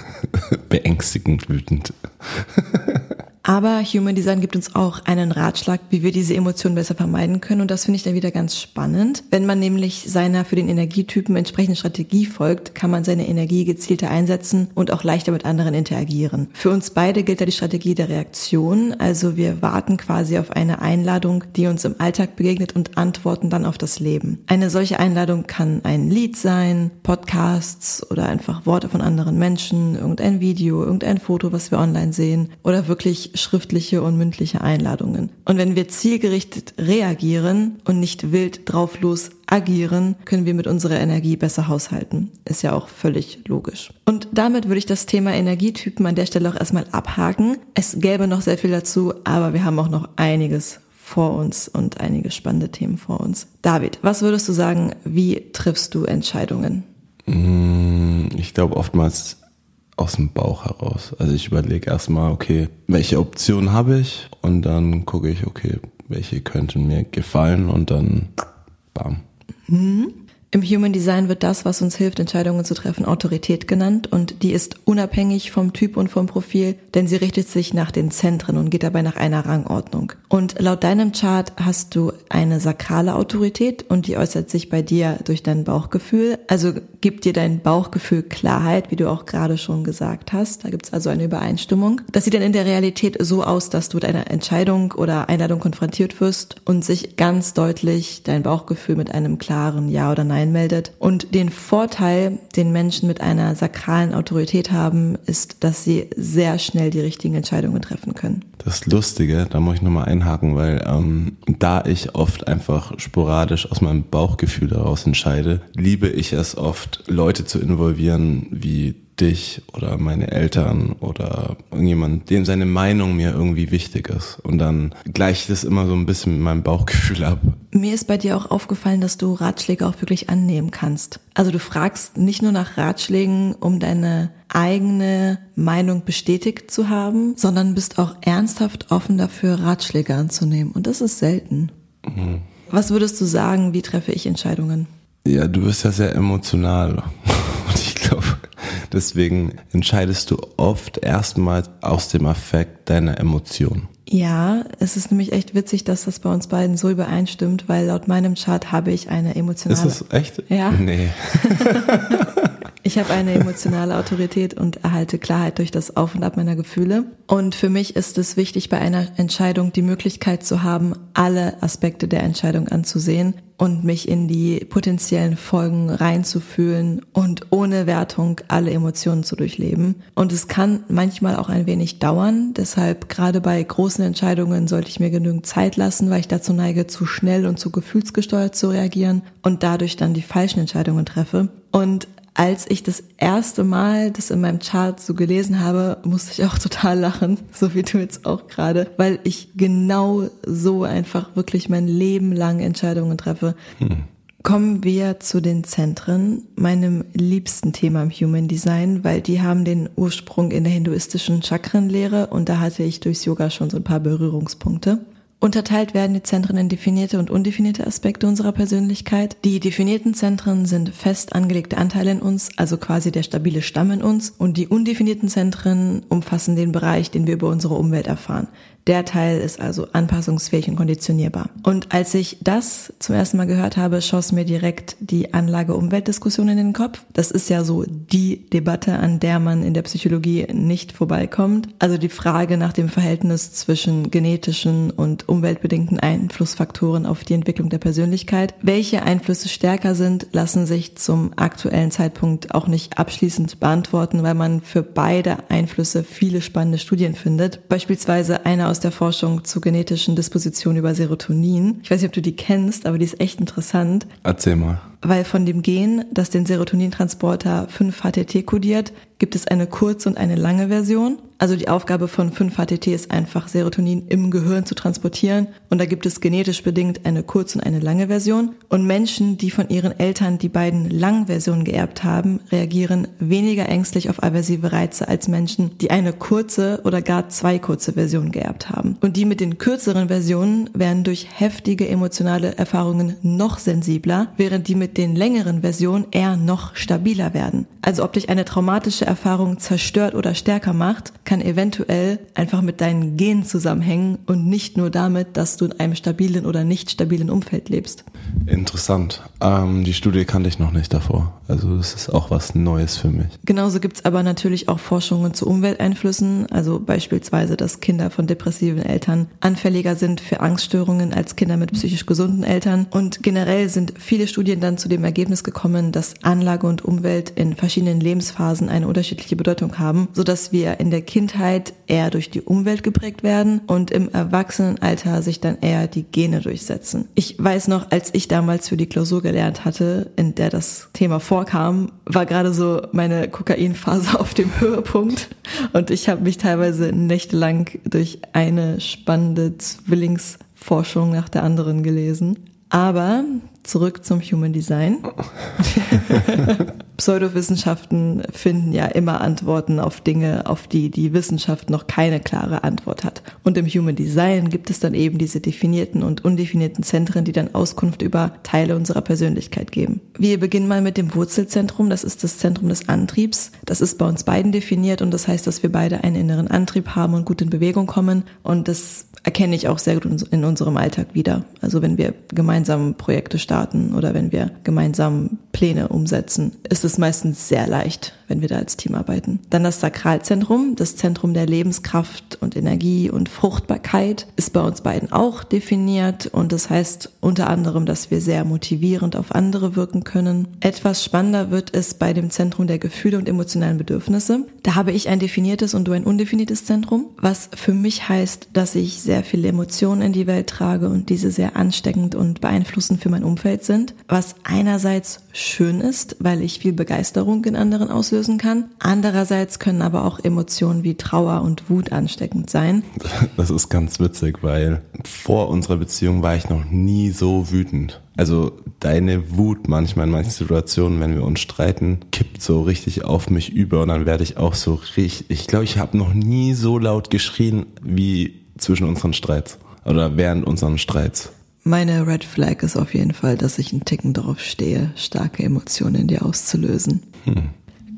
Beängstigend wütend. Aber Human Design gibt uns auch einen Ratschlag, wie wir diese Emotionen besser vermeiden können. Und das finde ich dann wieder ganz spannend. Wenn man nämlich seiner für den Energietypen entsprechenden Strategie folgt, kann man seine Energie gezielter einsetzen und auch leichter mit anderen interagieren. Für uns beide gilt da die Strategie der Reaktion. Also wir warten quasi auf eine Einladung, die uns im Alltag begegnet und antworten dann auf das Leben. Eine solche Einladung kann ein Lied sein, Podcasts oder einfach Worte von anderen Menschen, irgendein Video, irgendein Foto, was wir online sehen oder wirklich schriftliche und mündliche Einladungen. Und wenn wir zielgerichtet reagieren und nicht wild drauflos agieren, können wir mit unserer Energie besser haushalten. Ist ja auch völlig logisch. Und damit würde ich das Thema Energietypen an der Stelle auch erstmal abhaken. Es gäbe noch sehr viel dazu, aber wir haben auch noch einiges vor uns und einige spannende Themen vor uns. David, was würdest du sagen, wie triffst du Entscheidungen? Mm, ich glaube oftmals aus dem Bauch heraus. Also ich überlege erstmal, okay, welche Option habe ich und dann gucke ich, okay, welche könnten mir gefallen und dann bam. Mhm. Im Human Design wird das, was uns hilft, Entscheidungen zu treffen, Autorität genannt und die ist unabhängig vom Typ und vom Profil, denn sie richtet sich nach den Zentren und geht dabei nach einer Rangordnung. Und laut deinem Chart hast du eine sakrale Autorität und die äußert sich bei dir durch dein Bauchgefühl. Also gibt dir dein Bauchgefühl Klarheit, wie du auch gerade schon gesagt hast. Da gibt es also eine Übereinstimmung. Das sieht dann in der Realität so aus, dass du mit einer Entscheidung oder Einladung konfrontiert wirst und sich ganz deutlich dein Bauchgefühl mit einem klaren Ja oder Nein einmeldet. Und den Vorteil, den Menschen mit einer sakralen Autorität haben, ist, dass sie sehr schnell die richtigen Entscheidungen treffen können. Das Lustige, da muss ich nochmal einhaken, weil ähm, da ich oft einfach sporadisch aus meinem Bauchgefühl daraus entscheide, liebe ich es oft, Leute zu involvieren, wie dich oder meine Eltern oder irgendjemand, dem seine Meinung mir irgendwie wichtig ist. Und dann gleiche ich das immer so ein bisschen mit meinem Bauchgefühl ab. Mir ist bei dir auch aufgefallen, dass du Ratschläge auch wirklich annehmen kannst. Also du fragst nicht nur nach Ratschlägen, um deine eigene Meinung bestätigt zu haben, sondern bist auch ernsthaft offen dafür, Ratschläge anzunehmen. Und das ist selten. Mhm. Was würdest du sagen, wie treffe ich Entscheidungen? Ja, du bist ja sehr emotional. Und ich glaube, deswegen entscheidest du oft erstmal aus dem Affekt deiner Emotion. Ja, es ist nämlich echt witzig, dass das bei uns beiden so übereinstimmt, weil laut meinem Chart habe ich eine emotionale. Ist das echt? Ja. Nee. Ich habe eine emotionale Autorität und erhalte Klarheit durch das Auf und Ab meiner Gefühle. Und für mich ist es wichtig, bei einer Entscheidung die Möglichkeit zu haben, alle Aspekte der Entscheidung anzusehen und mich in die potenziellen Folgen reinzufühlen und ohne Wertung alle Emotionen zu durchleben. Und es kann manchmal auch ein wenig dauern. Deshalb gerade bei großen Entscheidungen sollte ich mir genügend Zeit lassen, weil ich dazu neige, zu schnell und zu gefühlsgesteuert zu reagieren und dadurch dann die falschen Entscheidungen treffe. Und als ich das erste Mal das in meinem Chart so gelesen habe, musste ich auch total lachen, so wie du jetzt auch gerade, weil ich genau so einfach wirklich mein Leben lang Entscheidungen treffe. Hm. Kommen wir zu den Zentren, meinem liebsten Thema im Human Design, weil die haben den Ursprung in der hinduistischen Chakrenlehre und da hatte ich durchs Yoga schon so ein paar Berührungspunkte. Unterteilt werden die Zentren in definierte und undefinierte Aspekte unserer Persönlichkeit. Die definierten Zentren sind fest angelegte Anteile in uns, also quasi der stabile Stamm in uns. Und die undefinierten Zentren umfassen den Bereich, den wir über unsere Umwelt erfahren. Der Teil ist also anpassungsfähig und konditionierbar. Und als ich das zum ersten Mal gehört habe, schoss mir direkt die Anlage-Umwelt-Diskussion in den Kopf. Das ist ja so die Debatte, an der man in der Psychologie nicht vorbeikommt. Also die Frage nach dem Verhältnis zwischen genetischen und umweltbedingten Einflussfaktoren auf die Entwicklung der Persönlichkeit. Welche Einflüsse stärker sind, lassen sich zum aktuellen Zeitpunkt auch nicht abschließend beantworten, weil man für beide Einflüsse viele spannende Studien findet. Beispielsweise eine aus aus der Forschung zu genetischen Dispositionen über Serotonin. Ich weiß nicht, ob du die kennst, aber die ist echt interessant. Erzähl mal. Weil von dem Gen, das den Serotonintransporter 5-HTT kodiert, gibt es eine kurze und eine lange Version. Also die Aufgabe von 5-HTT ist einfach, Serotonin im Gehirn zu transportieren. Und da gibt es genetisch bedingt eine kurze und eine lange Version. Und Menschen, die von ihren Eltern die beiden langen Versionen geerbt haben, reagieren weniger ängstlich auf aversive Reize als Menschen, die eine kurze oder gar zwei kurze Versionen geerbt haben. Und die mit den kürzeren Versionen werden durch heftige emotionale Erfahrungen noch sensibler, während die mit den längeren Versionen eher noch stabiler werden. Also ob dich eine traumatische Erfahrung zerstört oder stärker macht, kann eventuell einfach mit deinen Genen zusammenhängen und nicht nur damit, dass du in einem stabilen oder nicht stabilen Umfeld lebst. Interessant. Ähm, die Studie kannte ich noch nicht davor. Also das ist auch was Neues für mich. Genauso gibt's aber natürlich auch Forschungen zu Umwelteinflüssen, also beispielsweise, dass Kinder von depressiven Eltern anfälliger sind für Angststörungen als Kinder mit psychisch gesunden Eltern. Und generell sind viele Studien dann zu dem Ergebnis gekommen, dass Anlage und Umwelt in verschiedenen Lebensphasen eine unterschiedliche Bedeutung haben, sodass wir in der Kindheit eher durch die Umwelt geprägt werden und im Erwachsenenalter sich dann eher die Gene durchsetzen. Ich weiß noch, als ich damals für die Klausur gelernt hatte, in der das Thema vorkam, war gerade so meine Kokainphase auf dem Höhepunkt und ich habe mich teilweise nächtelang durch eine spannende Zwillingsforschung nach der anderen gelesen. Aber zurück zum Human Design. Pseudowissenschaften finden ja immer Antworten auf Dinge, auf die die Wissenschaft noch keine klare Antwort hat. Und im Human Design gibt es dann eben diese definierten und undefinierten Zentren, die dann Auskunft über Teile unserer Persönlichkeit geben. Wir beginnen mal mit dem Wurzelzentrum. Das ist das Zentrum des Antriebs. Das ist bei uns beiden definiert und das heißt, dass wir beide einen inneren Antrieb haben und gut in Bewegung kommen. Und das erkenne ich auch sehr gut in unserem Alltag wieder. Also wenn wir gemeinsam Projekte starten oder wenn wir gemeinsam Pläne umsetzen, ist es meistens sehr leicht, wenn wir da als Team arbeiten. Dann das Sakralzentrum, das Zentrum der Lebenskraft und Energie und Fruchtbarkeit, ist bei uns beiden auch definiert und das heißt unter anderem, dass wir sehr motivierend auf andere wirken können. Etwas spannender wird es bei dem Zentrum der Gefühle und emotionalen Bedürfnisse. Da habe ich ein definiertes und du ein undefiniertes Zentrum, was für mich heißt, dass ich sehr viele Emotionen in die Welt trage und diese sehr ansteckend und beeinflussend für mein Umfeld sind, was einerseits schön ist, weil ich viel Begeisterung in anderen auslösen kann. Andererseits können aber auch Emotionen wie Trauer und Wut ansteckend sein. Das ist ganz witzig, weil vor unserer Beziehung war ich noch nie so wütend. Also deine Wut manchmal in manchen Situationen, wenn wir uns streiten, kippt so richtig auf mich über und dann werde ich auch so richtig, ich glaube, ich habe noch nie so laut geschrien wie zwischen unseren Streits oder während unseren Streits. Meine Red Flag ist auf jeden Fall, dass ich einen Ticken darauf stehe, starke Emotionen in dir auszulösen. Hm.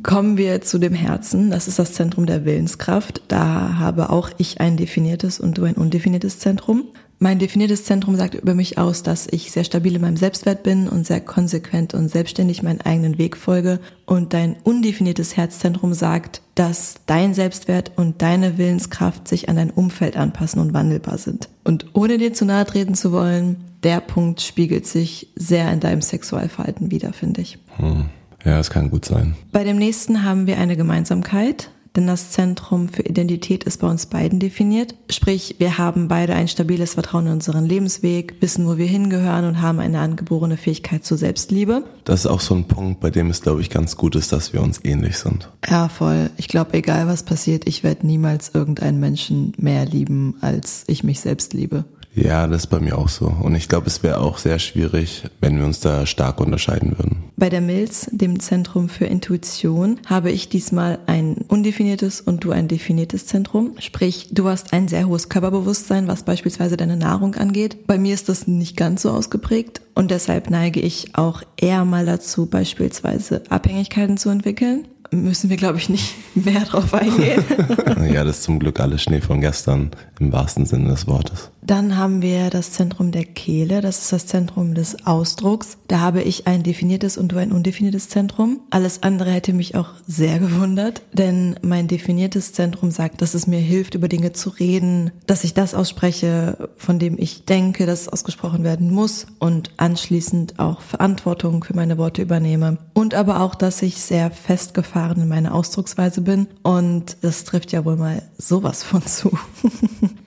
Kommen wir zu dem Herzen. Das ist das Zentrum der Willenskraft. Da habe auch ich ein definiertes und du ein undefiniertes Zentrum. Mein definiertes Zentrum sagt über mich aus, dass ich sehr stabil in meinem Selbstwert bin und sehr konsequent und selbstständig meinen eigenen Weg folge. Und dein undefiniertes Herzzentrum sagt, dass dein Selbstwert und deine Willenskraft sich an dein Umfeld anpassen und wandelbar sind. Und ohne dir zu nahe treten zu wollen, der Punkt spiegelt sich sehr in deinem Sexualverhalten wieder, finde ich. Hm. Ja, es kann gut sein. Bei dem nächsten haben wir eine Gemeinsamkeit denn das Zentrum für Identität ist bei uns beiden definiert. Sprich, wir haben beide ein stabiles Vertrauen in unseren Lebensweg, wissen, wo wir hingehören und haben eine angeborene Fähigkeit zur Selbstliebe. Das ist auch so ein Punkt, bei dem es, glaube ich, ganz gut ist, dass wir uns ähnlich sind. Ja, voll. Ich glaube, egal was passiert, ich werde niemals irgendeinen Menschen mehr lieben, als ich mich selbst liebe. Ja, das ist bei mir auch so. Und ich glaube, es wäre auch sehr schwierig, wenn wir uns da stark unterscheiden würden. Bei der Milz, dem Zentrum für Intuition, habe ich diesmal ein undefiniertes und du ein definiertes Zentrum. Sprich, du hast ein sehr hohes Körperbewusstsein, was beispielsweise deine Nahrung angeht. Bei mir ist das nicht ganz so ausgeprägt und deshalb neige ich auch eher mal dazu, beispielsweise Abhängigkeiten zu entwickeln müssen wir, glaube ich, nicht mehr drauf eingehen. ja, das ist zum Glück alles Schnee von gestern im wahrsten Sinne des Wortes. Dann haben wir das Zentrum der Kehle, das ist das Zentrum des Ausdrucks. Da habe ich ein definiertes und du ein undefiniertes Zentrum. Alles andere hätte mich auch sehr gewundert, denn mein definiertes Zentrum sagt, dass es mir hilft, über Dinge zu reden, dass ich das ausspreche, von dem ich denke, dass es ausgesprochen werden muss und anschließend auch Verantwortung für meine Worte übernehme. Und aber auch, dass ich sehr festgefahren in meiner Ausdrucksweise bin und das trifft ja wohl mal sowas von zu.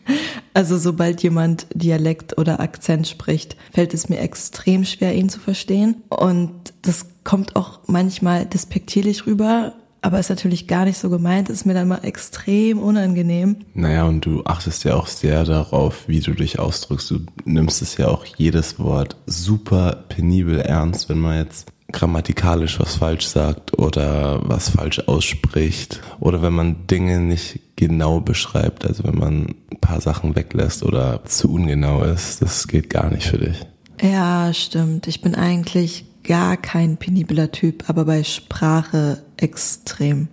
Also sobald jemand Dialekt oder Akzent spricht, fällt es mir extrem schwer, ihn zu verstehen. Und das kommt auch manchmal despektierlich rüber, aber ist natürlich gar nicht so gemeint, ist mir dann mal extrem unangenehm. Naja, und du achtest ja auch sehr darauf, wie du dich ausdrückst. Du nimmst es ja auch jedes Wort super penibel ernst, wenn man jetzt grammatikalisch was falsch sagt oder was falsch ausspricht oder wenn man Dinge nicht genau beschreibt, also wenn man ein paar Sachen weglässt oder zu ungenau ist, das geht gar nicht für dich. Ja, stimmt. Ich bin eigentlich gar kein penibler Typ, aber bei Sprache extrem.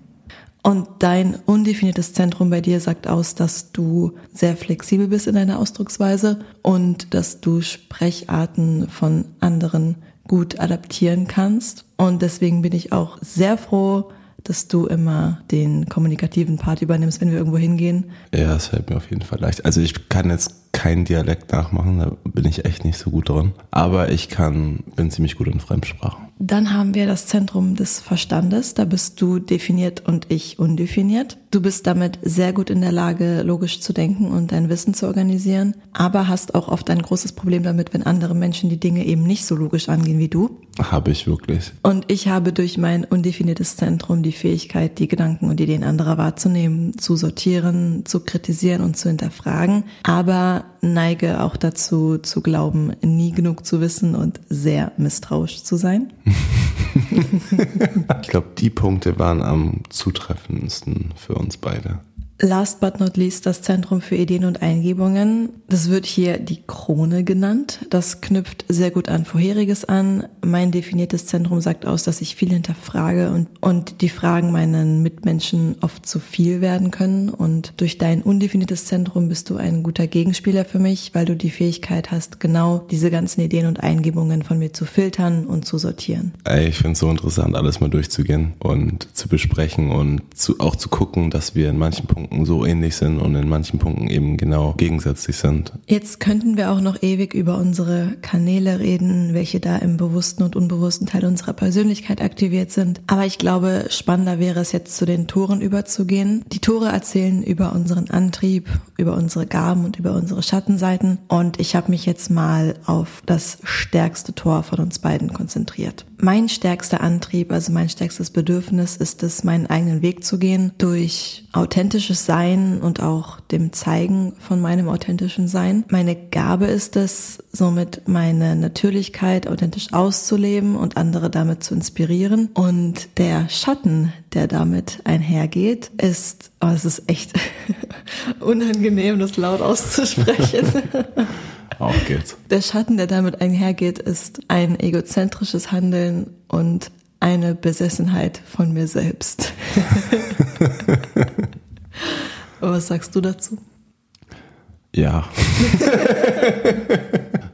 Und dein undefiniertes Zentrum bei dir sagt aus, dass du sehr flexibel bist in deiner Ausdrucksweise und dass du Sprecharten von anderen gut adaptieren kannst. Und deswegen bin ich auch sehr froh, dass du immer den kommunikativen Part übernimmst, wenn wir irgendwo hingehen. Ja, es fällt mir auf jeden Fall leicht. Also ich kann jetzt keinen Dialekt nachmachen, da bin ich echt nicht so gut drin. Aber ich kann, bin ziemlich gut in Fremdsprachen. Dann haben wir das Zentrum des Verstandes. Da bist du definiert und ich undefiniert. Du bist damit sehr gut in der Lage, logisch zu denken und dein Wissen zu organisieren, aber hast auch oft ein großes Problem damit, wenn andere Menschen die Dinge eben nicht so logisch angehen wie du. Habe ich wirklich. Und ich habe durch mein undefiniertes Zentrum die Fähigkeit, die Gedanken und Ideen anderer wahrzunehmen, zu sortieren, zu kritisieren und zu hinterfragen, aber neige auch dazu zu glauben, nie genug zu wissen und sehr misstrauisch zu sein. ich glaube, die Punkte waren am zutreffendsten für uns beide. Last but not least das Zentrum für Ideen und Eingebungen. Das wird hier die Krone genannt. Das knüpft sehr gut an vorheriges an. Mein definiertes Zentrum sagt aus, dass ich viel hinterfrage und, und die Fragen meinen Mitmenschen oft zu viel werden können. Und durch dein undefiniertes Zentrum bist du ein guter Gegenspieler für mich, weil du die Fähigkeit hast, genau diese ganzen Ideen und Eingebungen von mir zu filtern und zu sortieren. Ich finde es so interessant, alles mal durchzugehen und zu besprechen und zu, auch zu gucken, dass wir in manchen Punkten Punkten so ähnlich sind und in manchen Punkten eben genau gegensätzlich sind. Jetzt könnten wir auch noch ewig über unsere Kanäle reden, welche da im bewussten und unbewussten Teil unserer Persönlichkeit aktiviert sind. Aber ich glaube, spannender wäre es jetzt zu den Toren überzugehen. Die Tore erzählen über unseren Antrieb, über unsere Gaben und über unsere Schattenseiten. Und ich habe mich jetzt mal auf das stärkste Tor von uns beiden konzentriert. Mein stärkster Antrieb, also mein stärkstes Bedürfnis ist es, meinen eigenen Weg zu gehen durch authentisches sein und auch dem Zeigen von meinem authentischen Sein. Meine Gabe ist es, somit meine Natürlichkeit authentisch auszuleben und andere damit zu inspirieren. Und der Schatten, der damit einhergeht, ist, oh, es ist echt unangenehm, das laut auszusprechen. Auf geht's. Der Schatten, der damit einhergeht, ist ein egozentrisches Handeln und eine Besessenheit von mir selbst. Was sagst du dazu? Ja.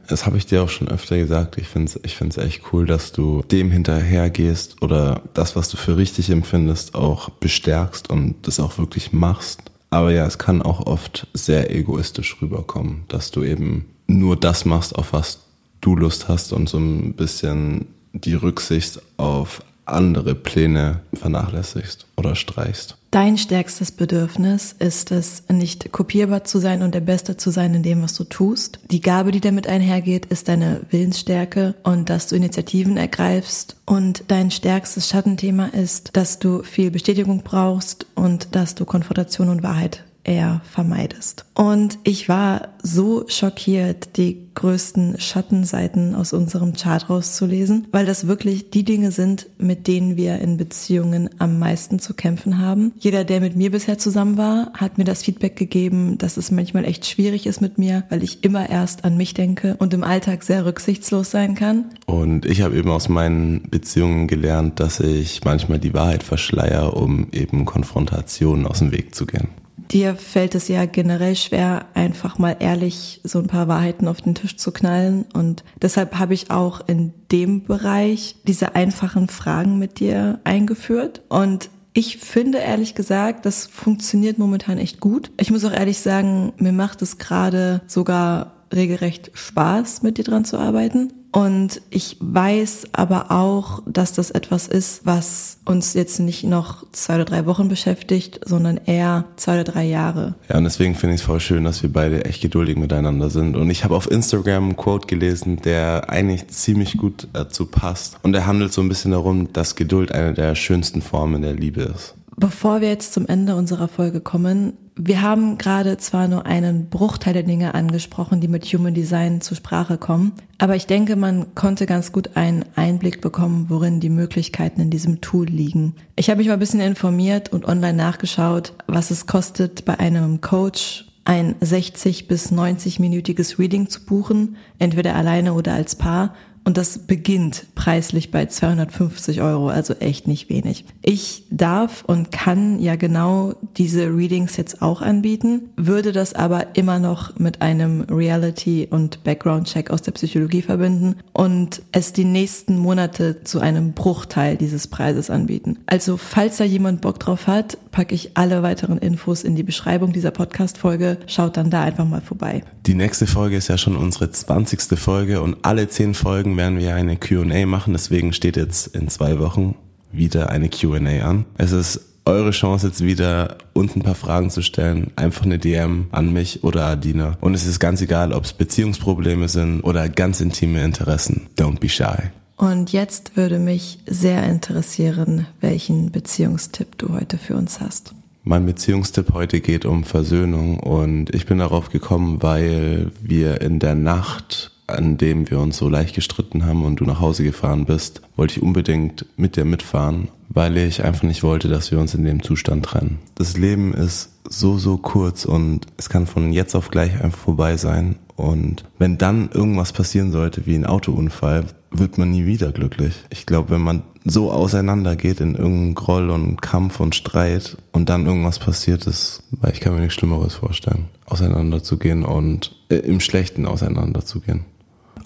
Das habe ich dir auch schon öfter gesagt. Ich finde es ich find's echt cool, dass du dem hinterhergehst oder das, was du für richtig empfindest, auch bestärkst und das auch wirklich machst. Aber ja, es kann auch oft sehr egoistisch rüberkommen, dass du eben nur das machst, auf was du Lust hast und so ein bisschen die Rücksicht auf andere Pläne vernachlässigst oder streichst. Dein stärkstes Bedürfnis ist es, nicht kopierbar zu sein und der Beste zu sein in dem, was du tust. Die Gabe, die damit einhergeht, ist deine Willensstärke und dass du Initiativen ergreifst. Und dein stärkstes Schattenthema ist, dass du viel Bestätigung brauchst und dass du Konfrontation und Wahrheit eher vermeidest. Und ich war so schockiert, die größten Schattenseiten aus unserem Chart rauszulesen, weil das wirklich die Dinge sind, mit denen wir in Beziehungen am meisten zu kämpfen haben. Jeder, der mit mir bisher zusammen war, hat mir das Feedback gegeben, dass es manchmal echt schwierig ist mit mir, weil ich immer erst an mich denke und im Alltag sehr rücksichtslos sein kann. Und ich habe eben aus meinen Beziehungen gelernt, dass ich manchmal die Wahrheit verschleier, um eben Konfrontationen aus dem Weg zu gehen. Dir fällt es ja generell schwer, einfach mal ehrlich so ein paar Wahrheiten auf den Tisch zu knallen. Und deshalb habe ich auch in dem Bereich diese einfachen Fragen mit dir eingeführt. Und ich finde ehrlich gesagt, das funktioniert momentan echt gut. Ich muss auch ehrlich sagen, mir macht es gerade sogar regelrecht Spaß, mit dir dran zu arbeiten. Und ich weiß aber auch, dass das etwas ist, was uns jetzt nicht noch zwei oder drei Wochen beschäftigt, sondern eher zwei oder drei Jahre. Ja, und deswegen finde ich es voll schön, dass wir beide echt geduldig miteinander sind. Und ich habe auf Instagram einen Quote gelesen, der eigentlich ziemlich gut dazu passt. Und er handelt so ein bisschen darum, dass Geduld eine der schönsten Formen der Liebe ist. Bevor wir jetzt zum Ende unserer Folge kommen, wir haben gerade zwar nur einen Bruchteil der Dinge angesprochen, die mit Human Design zur Sprache kommen, aber ich denke, man konnte ganz gut einen Einblick bekommen, worin die Möglichkeiten in diesem Tool liegen. Ich habe mich mal ein bisschen informiert und online nachgeschaut, was es kostet, bei einem Coach ein 60 bis 90 minütiges Reading zu buchen, entweder alleine oder als Paar und das beginnt preislich bei 250 Euro, also echt nicht wenig. Ich darf und kann ja genau diese Readings jetzt auch anbieten, würde das aber immer noch mit einem Reality- und Background-Check aus der Psychologie verbinden und es die nächsten Monate zu einem Bruchteil dieses Preises anbieten. Also falls da jemand Bock drauf hat, packe ich alle weiteren Infos in die Beschreibung dieser Podcast-Folge. Schaut dann da einfach mal vorbei. Die nächste Folge ist ja schon unsere 20. Folge und alle 10 Folgen werden wir eine Q&A machen. Deswegen steht jetzt in zwei Wochen wieder eine Q&A an. Es ist eure Chance jetzt wieder uns ein paar Fragen zu stellen. Einfach eine DM an mich oder Adina. Und es ist ganz egal, ob es Beziehungsprobleme sind oder ganz intime Interessen. Don't be shy. Und jetzt würde mich sehr interessieren, welchen Beziehungstipp du heute für uns hast. Mein Beziehungstipp heute geht um Versöhnung und ich bin darauf gekommen, weil wir in der Nacht an dem wir uns so leicht gestritten haben und du nach Hause gefahren bist, wollte ich unbedingt mit dir mitfahren, weil ich einfach nicht wollte, dass wir uns in dem Zustand trennen. Das Leben ist so, so kurz und es kann von jetzt auf gleich einfach vorbei sein. Und wenn dann irgendwas passieren sollte, wie ein Autounfall, wird man nie wieder glücklich. Ich glaube, wenn man so auseinandergeht in irgendeinem Groll und Kampf und Streit und dann irgendwas passiert ist, weil ich kann mir nichts Schlimmeres vorstellen, auseinanderzugehen und äh, im Schlechten auseinanderzugehen.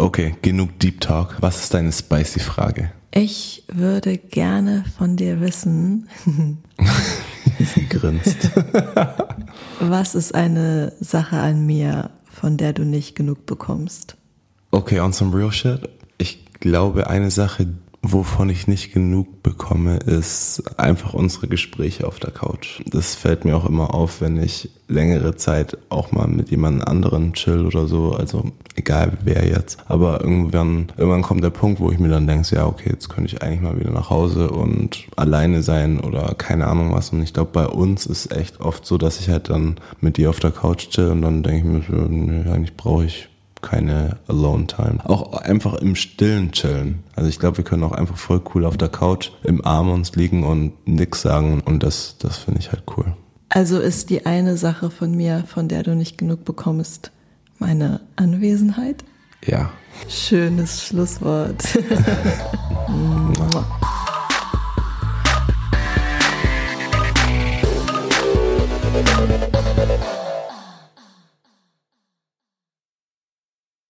Okay, genug Deep Talk. Was ist deine spicy Frage? Ich würde gerne von dir wissen. Sie grinst. was ist eine Sache an mir, von der du nicht genug bekommst? Okay, on some real shit. Ich glaube, eine Sache, wovon ich nicht genug bekomme, ist einfach unsere Gespräche auf der Couch. Das fällt mir auch immer auf, wenn ich längere Zeit auch mal mit jemand anderen chill oder so, also egal wer jetzt. Aber irgendwann, irgendwann kommt der Punkt, wo ich mir dann denke, ja, okay, jetzt könnte ich eigentlich mal wieder nach Hause und alleine sein oder keine Ahnung was. Und ich glaube, bei uns ist echt oft so, dass ich halt dann mit dir auf der Couch chill und dann denke ich mir, eigentlich brauche ich keine Alone Time. Auch einfach im Stillen chillen. Also ich glaube, wir können auch einfach voll cool auf der Couch im Arm uns liegen und nix sagen und das, das finde ich halt cool. Also ist die eine Sache von mir, von der du nicht genug bekommst, meine Anwesenheit? Ja. Schönes Schlusswort.